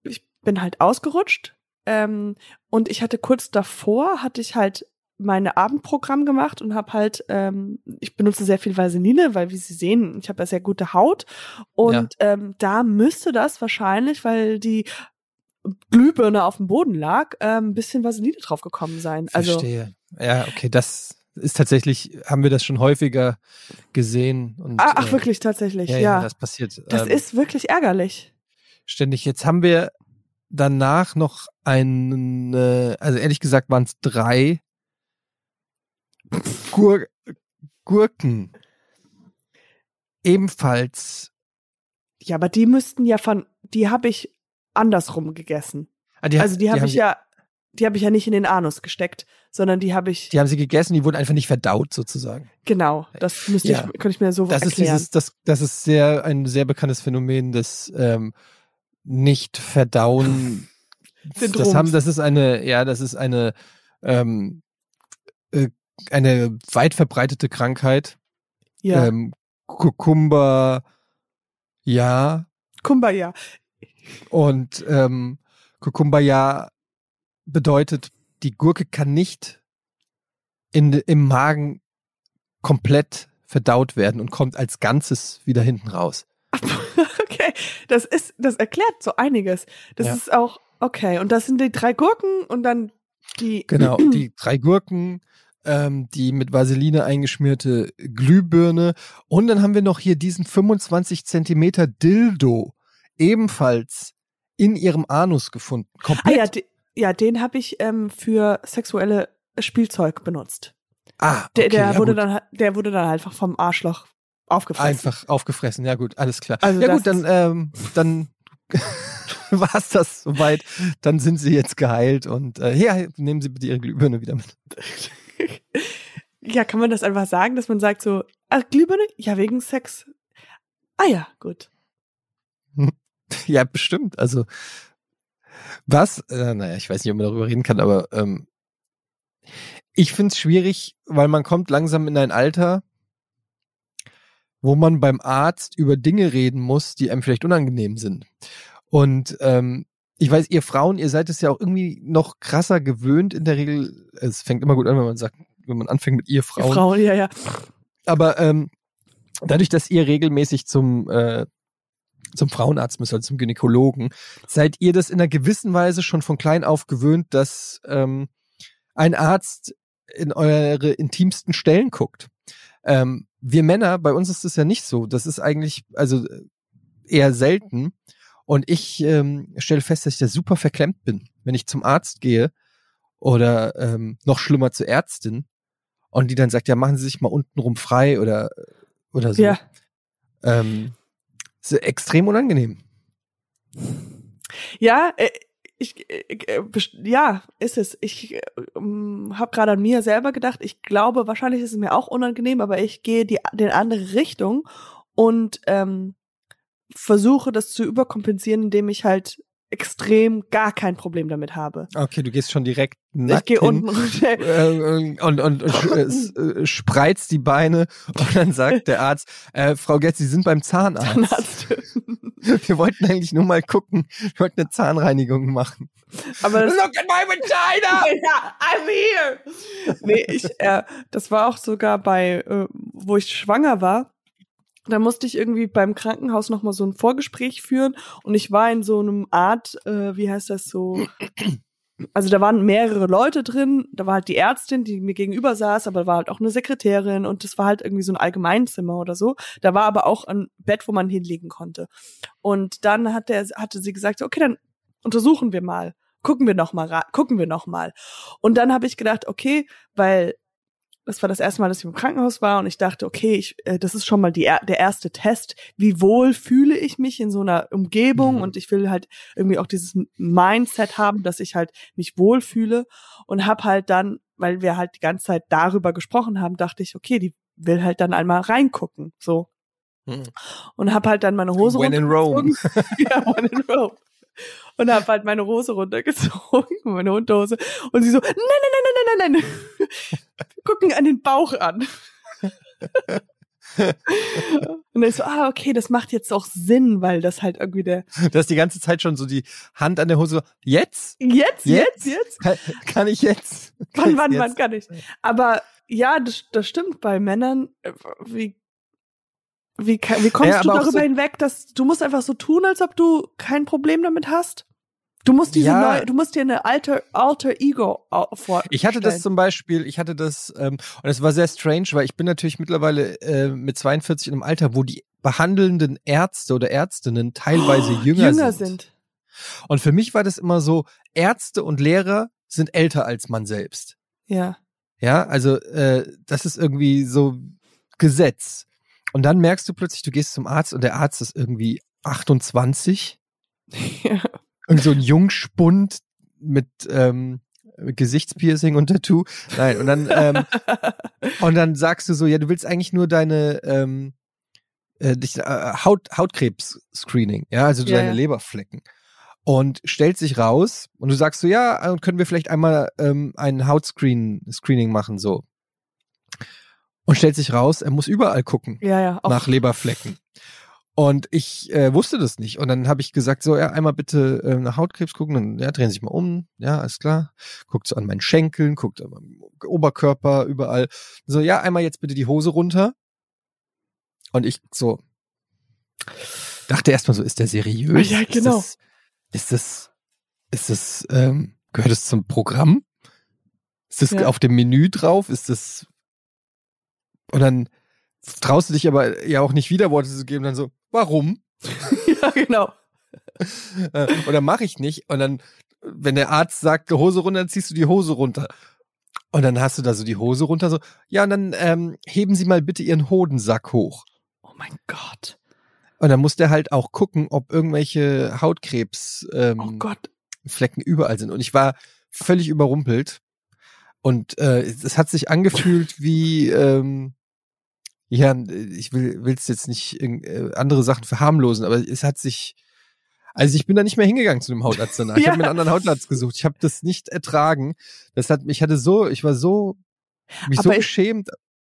ich bin halt ausgerutscht ähm, und ich hatte kurz davor hatte ich halt meine Abendprogramm gemacht und habe halt ähm, ich benutze sehr viel Vaseline, weil wie Sie sehen, ich habe ja sehr gute Haut und ähm, da müsste das wahrscheinlich, weil die Glühbirne auf dem Boden lag, ähm, ein bisschen Vaseline drauf gekommen sein. Also Verstehe. Ja, okay, das ist tatsächlich, haben wir das schon häufiger gesehen. Und, ah, ach äh, wirklich tatsächlich, Ja, ja. ja, das passiert. das ähm, ist wirklich ärgerlich. ständig. Jetzt haben wir danach noch einen, äh, also ehrlich gesagt waren es drei Gur Gurken. Ebenfalls. Ja, aber die müssten ja von, die habe ich andersrum gegessen. Ah, die, also die habe ich ja, die habe ich ja nicht in den Anus gesteckt, sondern die habe ich, Die haben sie gegessen, die wurden einfach nicht verdaut sozusagen. genau, das müsste Ja. ich, könnte ich mir so Das ist erklären. dieses, das, das ist sehr ein sehr bekanntes Phänomen des ähm, nicht verdauen. [LAUGHS] das haben, das ist eine, ja, das ist eine ähm, äh, eine weit verbreitete Krankheit. ja, Ähm, Kukumba, ja, Kumbaya. Und ähm, Kukumbaya bedeutet, die Gurke kann nicht in, im Magen komplett verdaut werden und kommt als Ganzes wieder hinten raus. [LAUGHS] [LAUGHS] das ist, das erklärt so einiges. Das Ja. ist auch, okay, und das sind die drei Gurken und dann die. [CLEARS THROAT] Genau, die drei Gurken, ähm, die mit Vaseline eingeschmierte Glühbirne und dann haben wir noch hier diesen 25 Zentimeter Dildo, ebenfalls in ihrem Anus gefunden. Ah Komplett. ja, die, ja, den habe ich ähm, für sexuelle Spielzeug benutzt. ah, Der, okay, der ja wurde gut. dann, der wurde dann einfach vom Arschloch aufgefressen. Einfach aufgefressen, ja gut, alles klar. Also ja gut, dann, ähm, dann [LAUGHS] war's das soweit. Dann sind sie jetzt geheilt und äh, ja, nehmen Sie bitte Ihre Glühbirne wieder mit. [LAUGHS] ja, kann man das einfach sagen, dass man sagt so, ach, Glühbirne? Ja, wegen Sex. Ah ja, gut. [LAUGHS] Ja, bestimmt. Also was, äh, naja, ich weiß nicht, ob man darüber reden kann, aber ähm, ich find's schwierig, weil man kommt langsam in ein Alter, wo man beim Arzt über Dinge reden muss, die einem vielleicht unangenehm sind. Und ähm, ich weiß, ihr Frauen, ihr seid es ja auch irgendwie noch krasser gewöhnt in der Regel. Es fängt immer gut an, wenn man sagt, wenn man anfängt mit ihr Frauen. Frauen, ja, ja. Aber ähm, dadurch, dass ihr regelmäßig zum äh, zum Frauenarzt müsst, also zum Gynäkologen, seid ihr das in einer gewissen Weise schon von klein auf gewöhnt, dass ähm, ein Arzt in eure intimsten Stellen guckt. Ähm, wir Männer, bei uns ist das ja nicht so. Das ist eigentlich also eher selten. Und ich ähm, stelle fest, dass ich da super verklemmt bin, wenn ich zum Arzt gehe oder ähm, noch schlimmer zur Ärztin und die dann sagt, ja, machen Sie sich mal untenrum frei oder oder so. Ja. Ähm, ist extrem unangenehm. Ja, äh, ich, äh, äh, ja, ist es. Ich äh, habe gerade an mir selber gedacht. Ich glaube, wahrscheinlich ist es mir auch unangenehm, aber ich gehe die den andere Richtung und ähm, versuche das zu überkompensieren, indem ich halt extrem gar kein Problem damit habe. Okay, du gehst schon direkt Ich nackt gehe hin, unten runter. äh, und, und, und äh, äh, spreizt die Beine und dann sagt [LAUGHS] der Arzt, äh, Frau Getz, Sie sind beim Zahnarzt. Zahnarzt. [LAUGHS] Wir wollten eigentlich nur mal gucken, wir wollten eine Zahnreinigung machen. Aber das, Look at my vagina! [LAUGHS] ja, I'm here. Nee, ich, äh, das war auch sogar bei, äh, wo ich schwanger war. Da musste ich irgendwie beim Krankenhaus nochmal so ein Vorgespräch führen und ich war in so einem Art, äh, wie heißt das so? [CLEARS THROAT] Also da waren mehrere Leute drin, da war halt die Ärztin, die mir gegenüber saß, aber da war halt auch eine Sekretärin und das war halt irgendwie so ein Allgemeinzimmer oder so. Da war aber auch ein Bett, wo man hinlegen konnte. Und dann hat der, hatte sie gesagt, okay, dann untersuchen wir mal, gucken wir noch mal, gucken wir noch mal. Und dann habe ich gedacht, okay, weil das war das erste Mal, dass ich im Krankenhaus war und ich dachte, okay, ich, äh, das ist schon mal die, er- der erste Test. Wie wohl fühle ich mich in so einer Umgebung Mhm. und ich will halt irgendwie auch dieses Mindset haben, dass ich halt mich wohlfühle und habe halt dann, weil wir halt die ganze Zeit darüber gesprochen haben, dachte ich, okay, die will halt dann einmal reingucken, so. Mhm. Und habe halt dann meine Hose When in. Rome. [LAUGHS] ja, when in Rome. Und habe halt meine Hose runtergezogen, [LAUGHS] meine Unterhose. Und sie so, nein, nein, nein, nein, nein, nein, nein. [LAUGHS] Gucken an den Bauch an. [LAUGHS] Und ich so, ah, okay, das macht jetzt auch Sinn, weil das halt irgendwie der, Du hast die ganze Zeit schon so die Hand an der Hose. so, Jetzt? jetzt, Jetzt? jetzt? Kann, kann ich jetzt? Kann Wann, wann, jetzt? wann kann ich? Aber ja, das, das stimmt bei Männern. äh, Wie, wie, wie kommst Ja, du darüber so- hinweg, dass du musst einfach so tun, als ob du kein Problem damit hast? Du musst diese Ja. neue, du musst dir eine alter, alter Ego vor. Ich hatte das zum Beispiel, ich hatte das, ähm, und es war sehr strange, weil ich bin natürlich mittlerweile äh, mit 42 in einem Alter, wo die behandelnden Ärzte oder Ärztinnen teilweise Oh, jünger, jünger sind. sind. Und für mich war das immer so, Ärzte und Lehrer sind älter als man selbst. Ja. Ja, also äh, das ist irgendwie so Gesetz. Und dann merkst du plötzlich, du gehst zum Arzt und der Arzt ist irgendwie 28. ja. Irgend so ein Jungspund mit ähm, Gesichtspiercing und Tattoo. Nein, und dann ähm, [LAUGHS] und dann sagst du so, ja, du willst eigentlich nur deine ähm, äh, dich, äh, Haut, Hautkrebs-Screening, ja, also Ja, deine ja. Leberflecken. Und stellt sich raus und du sagst so, ja, und können wir vielleicht einmal ähm, ein Hautscreen Screening machen, so. Und stellt sich raus, er muss überall gucken Ja, ja. Nach Leberflecken. Und ich äh, wusste das nicht. Und dann habe ich gesagt, so, ja, einmal bitte äh, nach Hautkrebs gucken. Dann ja, drehen Sie sich mal um. Ja, alles klar. Guckt so an meinen Schenkeln, guckt an meinem Oberkörper, überall. So, ja, einmal jetzt bitte die Hose runter. Und ich so dachte erstmal so, ist der seriös? Ja, genau. Ist das, ist das, ist das ähm, gehört es zum Programm? Ist das Ja. auf dem Menü drauf? Ist das und dann traust du dich aber ja auch nicht Widerworte zu geben, dann so, warum? [LAUGHS] ja, genau. Äh, und dann mache ich nicht. Und dann, wenn der Arzt sagt, Hose runter, dann ziehst du die Hose runter. Und dann hast du da so die Hose runter, so, ja, und dann ähm, heben Sie mal bitte Ihren Hodensack hoch. Oh mein Gott. Und dann muss der halt auch gucken, ob irgendwelche Hautkrebs ähm, Oh Gott. Flecken überall sind. Und ich war völlig überrumpelt. Und äh, es hat sich angefühlt wie, ähm, ja, ich will will's jetzt nicht äh, andere Sachen verharmlosen, aber es hat sich, also ich bin da nicht mehr hingegangen zu dem Hautarzt danach. Ich Ja. habe mir einen anderen Hautarzt gesucht. Ich habe das nicht ertragen. Das hat mich hatte so, ich war so mich so Aber ich- geschämt.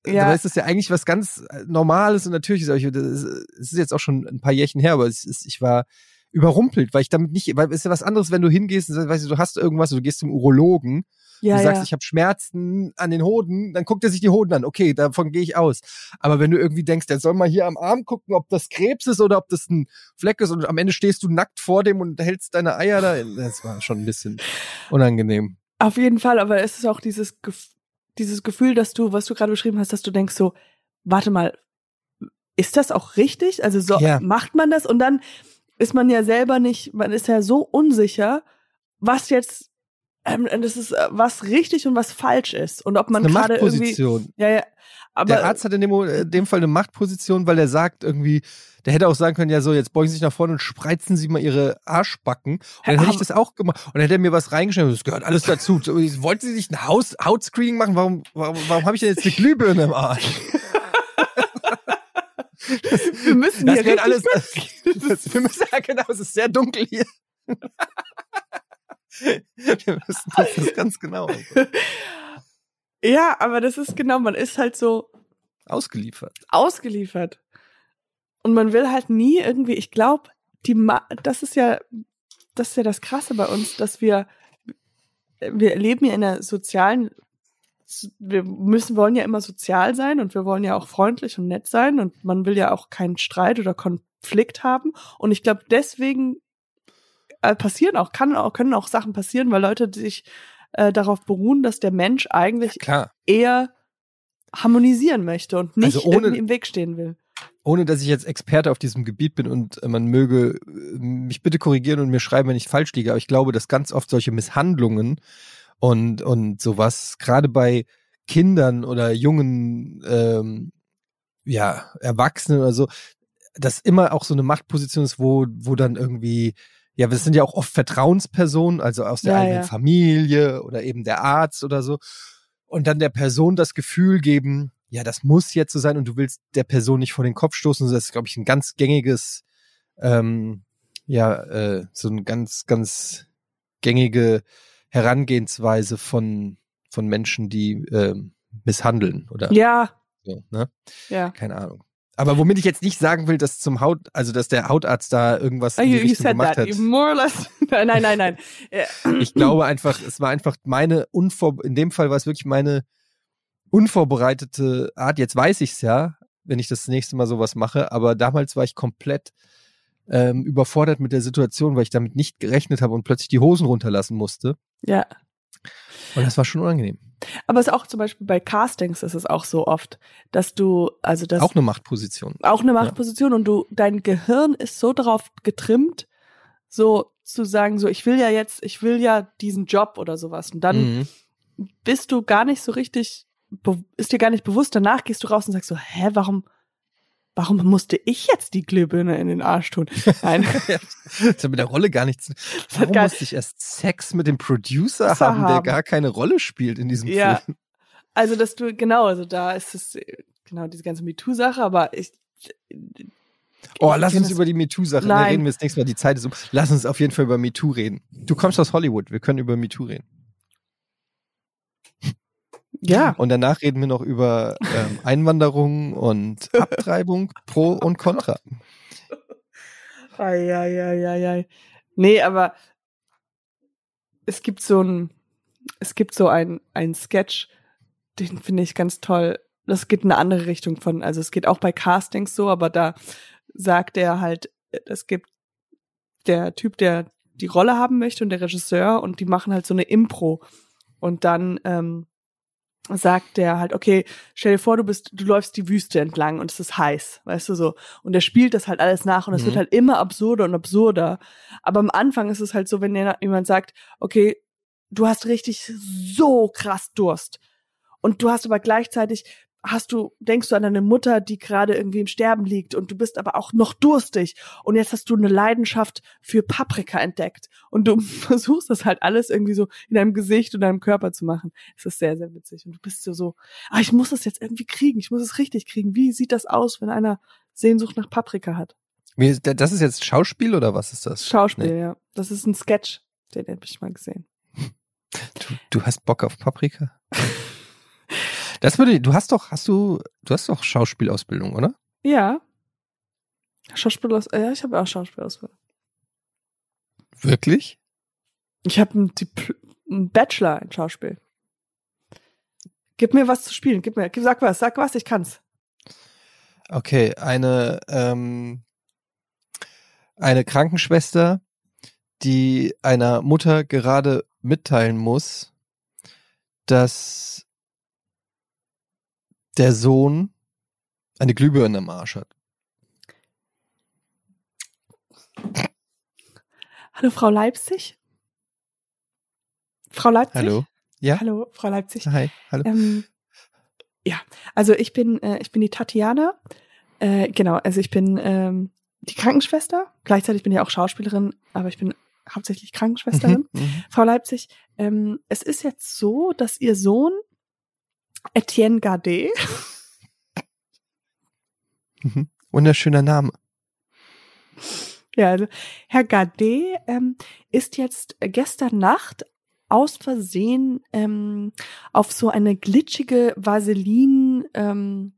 Ja. Dabei ist das ja eigentlich was ganz äh, Normales und Natürliches. Aber ich, das ist, es ist jetzt auch schon ein paar Jährchen her, aber es ist, ich war überrumpelt, weil ich damit nicht, weil es ist ja was anderes, wenn du hingehst und weißt du, du hast irgendwas, du gehst zum Urologen, Ja, du sagst, ja. ich habe Schmerzen an den Hoden, dann guckt er sich die Hoden an. Okay, davon gehe ich aus. Aber wenn du irgendwie denkst, der soll mal hier am Arm gucken, ob das Krebs ist oder ob das ein Fleck ist und am Ende stehst du nackt vor dem und hältst deine Eier da, das war schon ein bisschen unangenehm. Auf jeden Fall, aber es ist auch dieses, Gef dieses Gefühl, dass du, was du gerade beschrieben hast, dass du denkst so, warte mal, ist das auch richtig? Also so Ja. macht man das und dann ist man ja selber nicht, man ist ja so unsicher, was jetzt, ähm, das ist, äh, was richtig und was falsch ist und ob man gerade irgendwie, ja, ja, aber der Arzt hat in dem, Mo- in dem Fall eine Machtposition, weil er sagt irgendwie, der hätte auch sagen können, ja so, jetzt beugen Sie sich nach vorne und spreizen Sie mal Ihre Arschbacken. Und dann hätte ich das auch gemacht. Und dann hätte er mir was reingeschrieben, das gehört alles dazu. Wollten Sie sich ein Haus, Hautscreening machen? Warum, warum, warum habe ich denn jetzt eine Glühbirne im Arsch? [LAUGHS] wir müssen Das hier alles. [LAUGHS] Das, wir müssen, ja genau, es ist sehr dunkel hier. Wir müssen das, das ganz genau [LAUGHS] Ja, aber das ist genau, man ist halt so ausgeliefert. ausgeliefert. Und man will halt nie irgendwie, ich glaube, die Ma das ist ja das ist ja das krasse bei uns, dass wir wir leben ja in einer sozialen wir müssen wollen ja immer sozial sein und wir wollen ja auch freundlich und nett sein und man will ja auch keinen Streit oder Konflikt haben und ich glaube deswegen äh, passieren auch kann auch können auch Sachen passieren, weil Leute sich äh, darauf beruhen, dass der Mensch eigentlich Klar. eher harmonisieren möchte und nicht Also ohne- im Weg stehen will. ohne dass ich jetzt Experte auf diesem Gebiet bin und äh, man möge äh, mich bitte korrigieren und mir schreiben, wenn ich falsch liege, aber ich glaube, dass ganz oft solche Misshandlungen und, und sowas, gerade bei Kindern oder jungen, ähm, ja, Erwachsenen oder so, dass immer auch so eine Machtposition ist, wo, wo dann irgendwie, ja, das sind ja auch oft Vertrauenspersonen, also aus der Ja, eigenen ja. Familie oder eben der Arzt oder so. Und dann der Person das Gefühl geben, ja, das muss jetzt so sein und du willst der Person nicht vor den Kopf stoßen. Das ist, glaube ich, ein ganz gängiges, ähm, ja, äh, so ein ganz, ganz gängige Herangehensweise von, von Menschen, die ähm, misshandeln oder Ja, so, ne? ja. Keine Ahnung. Aber womit ich jetzt nicht sagen will, dass zum Haut, also dass der Hautarzt da irgendwas in die you, Richtung said gemacht that. hat. You more or less. [LAUGHS] nein, nein, nein. Ja. Ich glaube einfach, es war einfach meine unvor, in dem Fall war es wirklich meine unvorbereitete Art. Jetzt weiß ich's ja, wenn ich das nächste Mal sowas mache, aber damals war ich komplett ähm, überfordert mit der Situation, weil ich damit nicht gerechnet habe und plötzlich die Hosen runterlassen musste. ja. Und das war schon unangenehm. Aber es ist auch zum Beispiel bei Castings ist es auch so oft, dass du, also das Auch eine Machtposition. auch eine Machtposition und du, dein Gehirn ist so darauf getrimmt, so zu sagen, so ich will ja jetzt, ich will ja diesen Job oder sowas. Und dann Mhm. bist du gar nicht so richtig, ist dir gar nicht bewusst, danach gehst du raus und sagst so, hä, warum, warum musste ich jetzt die Glühbirne in den Arsch tun? Nein. [LAUGHS] Das hat mit der Rolle gar nichts. Warum gar- musste ich erst Sex mit dem Producer Producer haben, der haben. gar keine Rolle spielt in diesem Ja. Film? Also, dass du, genau, also da ist es, äh, genau, diese ganze MeToo-Sache, aber ich, Oh, Ich lass uns über die MeToo-Sache reden. Wir das nächste Mal. Die Zeit ist um. Lass uns auf jeden Fall über MeToo reden. Du kommst aus Hollywood. Wir können über MeToo reden. Ja, Und danach reden wir noch über ähm, [LAUGHS] Einwanderung und Abtreibung, Pro und Contra. Eieieiei. Nee, aber es gibt so ein, es gibt so ein, ein Sketch, den finde ich ganz toll. Das geht in eine andere Richtung von, also es geht auch bei Castings so, aber da sagt er halt, es gibt der Typ, der die Rolle haben möchte und der Regisseur und die machen halt so eine Impro. Und dann ähm, sagt der halt, okay, stell dir vor, du bist, du läufst die Wüste entlang und es ist heiß, weißt du so. Und er spielt das halt alles nach und es Mhm. wird halt immer absurder und absurder. Aber am Anfang ist es halt so, wenn dir jemand sagt, okay, du hast richtig so krass Durst. Und du hast aber gleichzeitig, hast du, denkst du an deine Mutter, die gerade irgendwie im Sterben liegt und du bist aber auch noch durstig. Und jetzt hast du eine Leidenschaft für Paprika entdeckt. Und du [LAUGHS] versuchst das halt alles irgendwie so in deinem Gesicht und deinem Körper zu machen. Es ist sehr, sehr witzig. Und du bist so so, ah, ich muss das jetzt irgendwie kriegen. Ich muss es richtig kriegen. Wie sieht das aus, wenn einer Sehnsucht nach Paprika hat? Das ist jetzt Schauspiel oder was ist das? Schauspiel, Nee. ja. Das ist ein Sketch. Den habe ich mal gesehen. [LAUGHS] Du, du hast Bock auf Paprika? [LAUGHS] Das würde, du hast doch, hast du, du hast doch Schauspielausbildung, oder? Ja. Schauspiel aus, ja, ich habe auch Schauspielausbildung. Wirklich? Ich habe einen, Dipl- einen Bachelor in Schauspiel. Gib mir was zu spielen. Gib mir, sag was, sag was, ich kann's. Okay, eine, ähm, eine Krankenschwester, die einer Mutter gerade mitteilen muss, dass der Sohn eine Glühbirne im Arsch hat. Hallo, Frau Leipzig? Frau Leipzig? Hallo? Ja? Hallo, Frau Leipzig. Hi, hallo. Ähm, ja, also ich bin, äh, ich bin die Tatjana. Äh, genau, also ich bin ähm, die Krankenschwester. Gleichzeitig bin ich auch Schauspielerin, aber ich bin hauptsächlich Krankenschwesterin. Mhm, mhm. Frau Leipzig, ähm, es ist jetzt so, dass Ihr Sohn Etienne Gardet, Mhm. Wunderschöner Name. ja, also Herr Gardet ähm, ist jetzt gestern Nacht aus Versehen ähm, auf so eine glitschige Vaseline, ähm,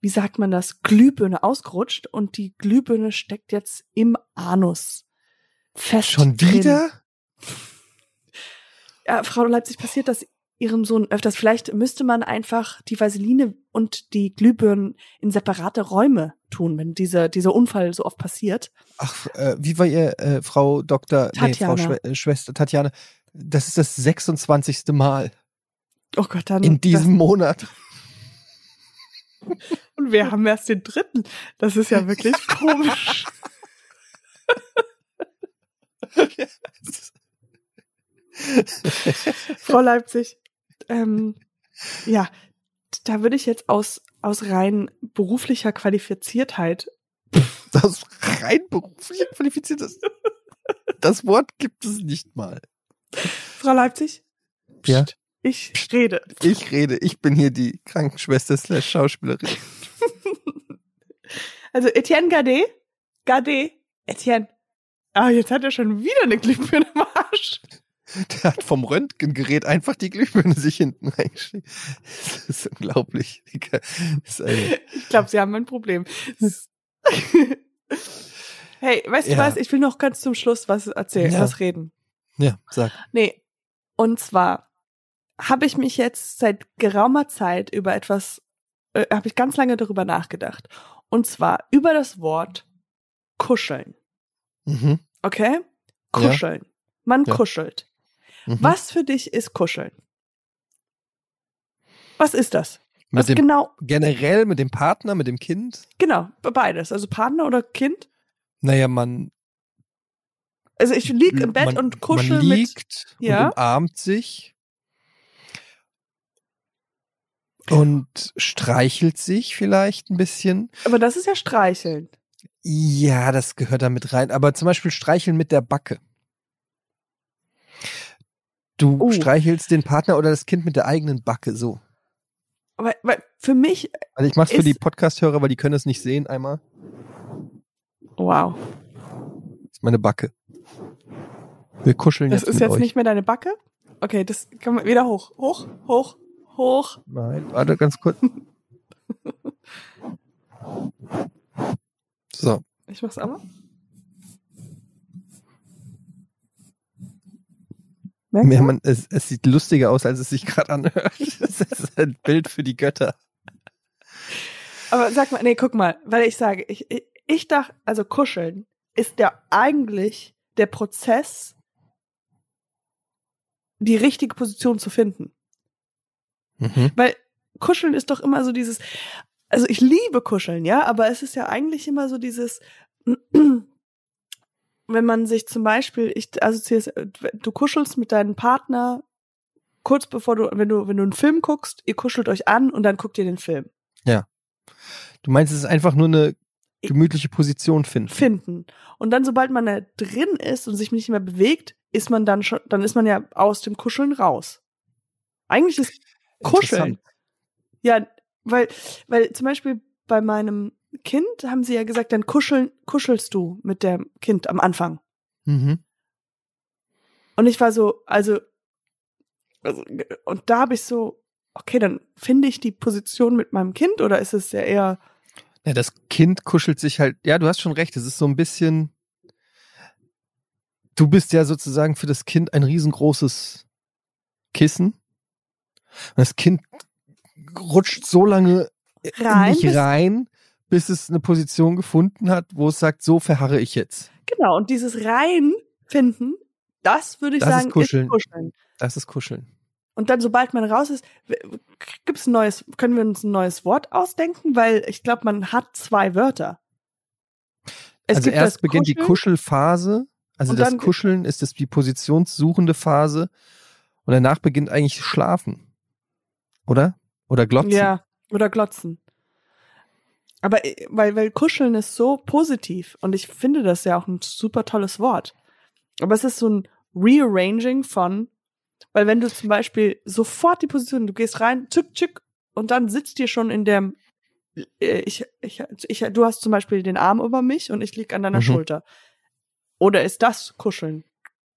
wie sagt man das, Glühbirne ausgerutscht und die Glühbirne steckt jetzt im Anus. Fest Schon drin. wieder? Ja, Frau Leipzig, passiert das Ihrem Sohn öfters? Vielleicht müsste man einfach die Vaseline und die Glühbirnen in separate Räume tun, wenn dieser, dieser Unfall so oft passiert. Ach, äh, wie war ihr, äh, Frau Dr. Nee, Frau Tatjana. Schwe äh, Schwester Tatjana? Das ist das 26. Mal Oh Gott, dann. in diesem Monat. [LAUGHS] und wir haben erst den dritten. Das ist ja wirklich komisch. [LAUGHS] Frau Leipzig, ähm, ja, da würde ich jetzt aus, aus rein beruflicher Qualifiziertheit Das rein beruflich qualifiziert ist. Das Wort gibt es nicht mal. Frau Leipzig? Ja. Psst, Ich rede. Ich rede, ich bin hier die Krankenschwester slash Schauspielerin. [LAUGHS] Also Etienne Gardet? Gardet? Etienne. Ah, jetzt hat er schon wieder eine Glühbirne im Arsch. [LAUGHS] Der hat vom Röntgengerät einfach die Glühbirne sich hinten reingesteckt. Das ist unglaublich. Das ist Ich glaube, sie haben ein Problem. [LAUGHS] hey, weißt du Ja. was? Ich will noch ganz zum Schluss was erzählen, Ja. was reden. ja, sag. Nee. Und zwar habe ich mich jetzt seit geraumer Zeit über etwas, äh, habe ich ganz lange darüber nachgedacht. Und zwar über das Wort kuscheln. Mhm. Okay? Kuscheln. Man Ja. kuschelt. Mhm. Was für dich ist kuscheln? Was ist das? Mit Was dem, genau, generell mit dem Partner, mit dem Kind? genau, beides. Also Partner oder Kind? Naja, man, Also ich lieg im Bett man, und kuschel man mit. liegt Ja. und umarmt sich und streichelt sich vielleicht ein bisschen. Aber das ist ja streicheln. Ja, das gehört da mit rein. Aber zum Beispiel streicheln mit der Backe. Du Oh. streichelst den Partner oder das Kind mit der eigenen Backe, so. Aber weil für mich, Also ich mach's für Ist- die Podcast-Hörer, weil die können es nicht sehen einmal. wow, Das ist meine Backe. Wir kuscheln das jetzt ist mit jetzt euch. nicht mehr deine Backe? Okay, das kann man wieder hoch, hoch, hoch, hoch. Nein, warte ganz kurz. [LAUGHS] so, Ich mach's aber. Merkst Ja, man, es, es sieht lustiger aus, als es sich gerade anhört. [LAUGHS] Das ist ein Bild für die Götter. Aber sag mal, nee, guck mal, weil ich sage, ich, ich, ich dachte, also kuscheln ist ja eigentlich der Prozess, die richtige Position zu finden. Mhm. Weil kuscheln ist doch immer so dieses, also ich liebe kuscheln, ja, aber es ist ja eigentlich immer so dieses, wenn man sich zum Beispiel, ich assoziiere es, du kuschelst mit deinem Partner kurz bevor du, wenn du, wenn du einen Film guckst, ihr kuschelt euch an und dann guckt ihr den Film. Du meinst, es ist einfach nur eine gemütliche Position finden. finden. Und dann, sobald man da drin ist und sich nicht mehr bewegt, ist man dann schon, dann ist man ja aus dem Kuscheln raus. Eigentlich ist Kuscheln. Ja, weil, weil zum Beispiel bei meinem Kind haben sie ja gesagt, dann kuscheln, kuschelst du mit dem Kind am Anfang. Mhm. Und ich war so, also, also und da habe ich so, okay, dann finde ich die Position mit meinem Kind oder ist es ja eher, Ja, das Kind kuschelt sich halt, ja, du hast schon recht, es ist so ein bisschen, du bist ja sozusagen für das Kind ein riesengroßes Kissen. Und das Kind rutscht so lange Rein, in dich rein, bis es eine Position gefunden hat, wo es sagt, so verharre ich jetzt. genau, und dieses Reinfinden, das würde ich Das ist sagen, Kuscheln. ist Kuscheln. Das ist Kuscheln. Und dann, sobald man raus ist, gibt's ein neues, können wir uns ein neues Wort ausdenken? Weil ich glaube, man hat zwei Wörter. Es also gibt erst beginnt die Kuscheln Kuschelphase, also das Kuscheln ist das die positionssuchende Phase und danach beginnt eigentlich Schlafen. Oder? Oder Glotzen. Ja, oder glotzen. Aber äh, weil, weil Kuscheln ist so positiv und ich finde das ja auch ein super tolles Wort. Aber es ist so ein Rearranging von, weil wenn du zum Beispiel sofort die Position, du gehst rein, tschück, tschück, und dann sitzt dir schon in dem, äh, ich, ich, ich, du hast zum Beispiel den Arm über mich und ich lieg an deiner Mhm. Schulter. Oder ist das Kuscheln?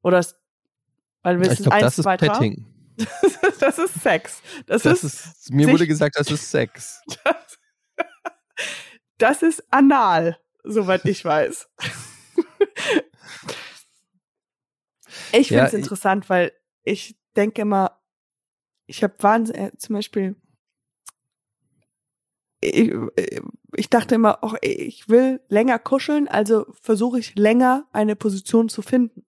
Oder ist, weil wir sind eins, das ist zwei, drei. Petting. [LAUGHS] das ist Sex. Das, Das ist, ist, mir wurde gesagt, das ist Sex. [LAUGHS] das, das ist anal, soweit ich weiß. ich finde Ja, es ich- interessant, weil ich denke immer, ich habe Wahnsinn, äh, zum Beispiel, ich, ich dachte immer, oh, ich will länger kuscheln, also versuche ich länger eine Position zu finden.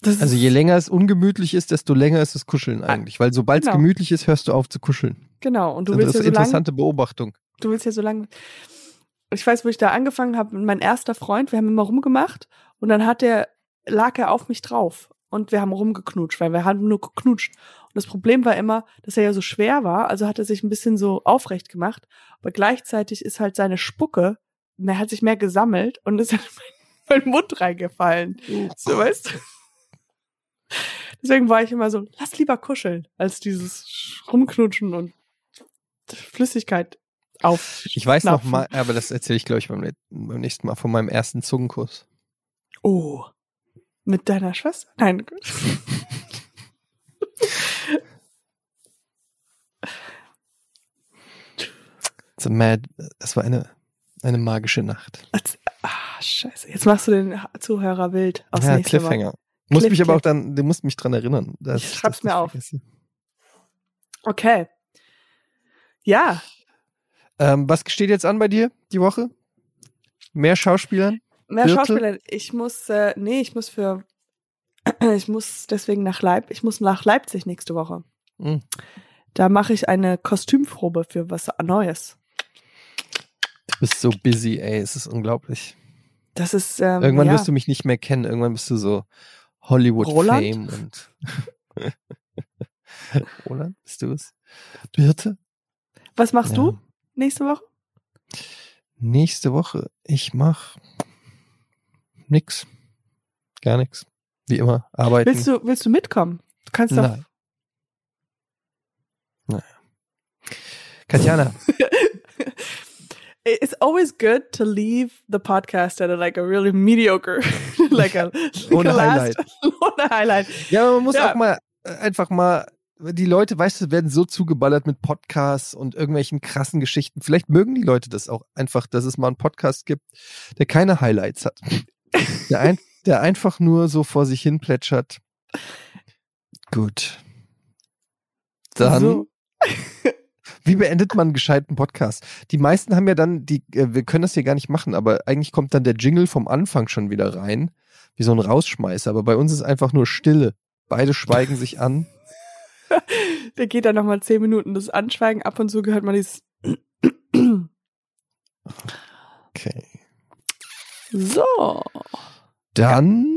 Das Also je länger es ungemütlich ist, desto länger ist das Kuscheln eigentlich. Weil sobald es genau. gemütlich ist, hörst du auf zu kuscheln. Genau, und du das willst ist ja so lange interessante Beobachtung. du willst ja so lange. Ich weiß, wo ich da angefangen habe, mein erster Freund, wir haben immer rumgemacht und dann hat er, lag er auf mich drauf und wir haben rumgeknutscht, weil wir haben nur geknutscht. Und das Problem war immer, dass er ja so schwer war, also hat er sich ein bisschen so aufrecht gemacht, aber gleichzeitig ist halt seine Spucke, er hat sich mehr gesammelt und ist [LAUGHS] in meinen Mund reingefallen. So, weißt du? Deswegen war ich immer so, lass lieber kuscheln, als dieses Rumknutschen und Flüssigkeit auf. Ich weiß noch mal, aber das erzähle ich, glaube ich, beim, nächsten Mal von meinem ersten Zungenkuss. Oh. Mit deiner Schwester? Nein. [LAUGHS] It's mad, das war eine, eine magische Nacht. Ah, scheiße. Jetzt machst du den Zuhörer wild. Aus ja, nächster Woche. Cliffhanger. Muss Cliff, mich aber auch dann, du musst mich dran erinnern. dass Ich schreib's mir auf. vergesse. Okay. Ja. Ähm, was steht jetzt an bei dir die Woche? Mehr Schauspielern? Mehr Birte? Schauspieler. Ich muss, äh, nee, ich muss für, [CLEARS THROAT] ich muss deswegen nach Leip, ich muss nach Leipzig nächste Woche. Hm. Da mache ich eine Kostümprobe für was Neues. Du bist so busy, ey, es ist unglaublich. Das ist, ähm, Irgendwann ja. wirst du mich nicht mehr kennen. Irgendwann bist du so Hollywood Roland? Fame und [LAUGHS] Roland, bist du es? Birte? Was machst Ja. du nächste Woche? Nächste Woche, ich mach nix. Gar nix. Wie immer, arbeiten. Willst du, willst du mitkommen? Du kannst doch. Nein. Naja. Katjana, [LAUGHS] It's always good to leave the podcast at a, like a really mediocre, [LAUGHS] like a like Ohne a last- Highlight. [LAUGHS] ohne Highlight. ja, man muss Ja. auch mal äh, einfach mal, die Leute, weißt du, werden so zugeballert mit Podcasts und irgendwelchen krassen Geschichten. Vielleicht mögen die Leute das auch einfach, dass es mal einen Podcast gibt, der keine Highlights hat. Der, ein, [LAUGHS] der einfach nur so vor sich hin plätschert. Gut. Dann. So. Wie beendet man einen gescheiten Podcast? Die meisten haben ja dann, die, äh, wir können das hier gar nicht machen, aber eigentlich kommt dann der Jingle vom Anfang schon wieder rein, wie so ein Rausschmeißer. Aber bei uns ist einfach nur Stille. Beide schweigen sich an. [LAUGHS] Der geht dann nochmal zehn Minuten das Anschweigen. Ab und zu gehört man dieses. Okay. So. Dann.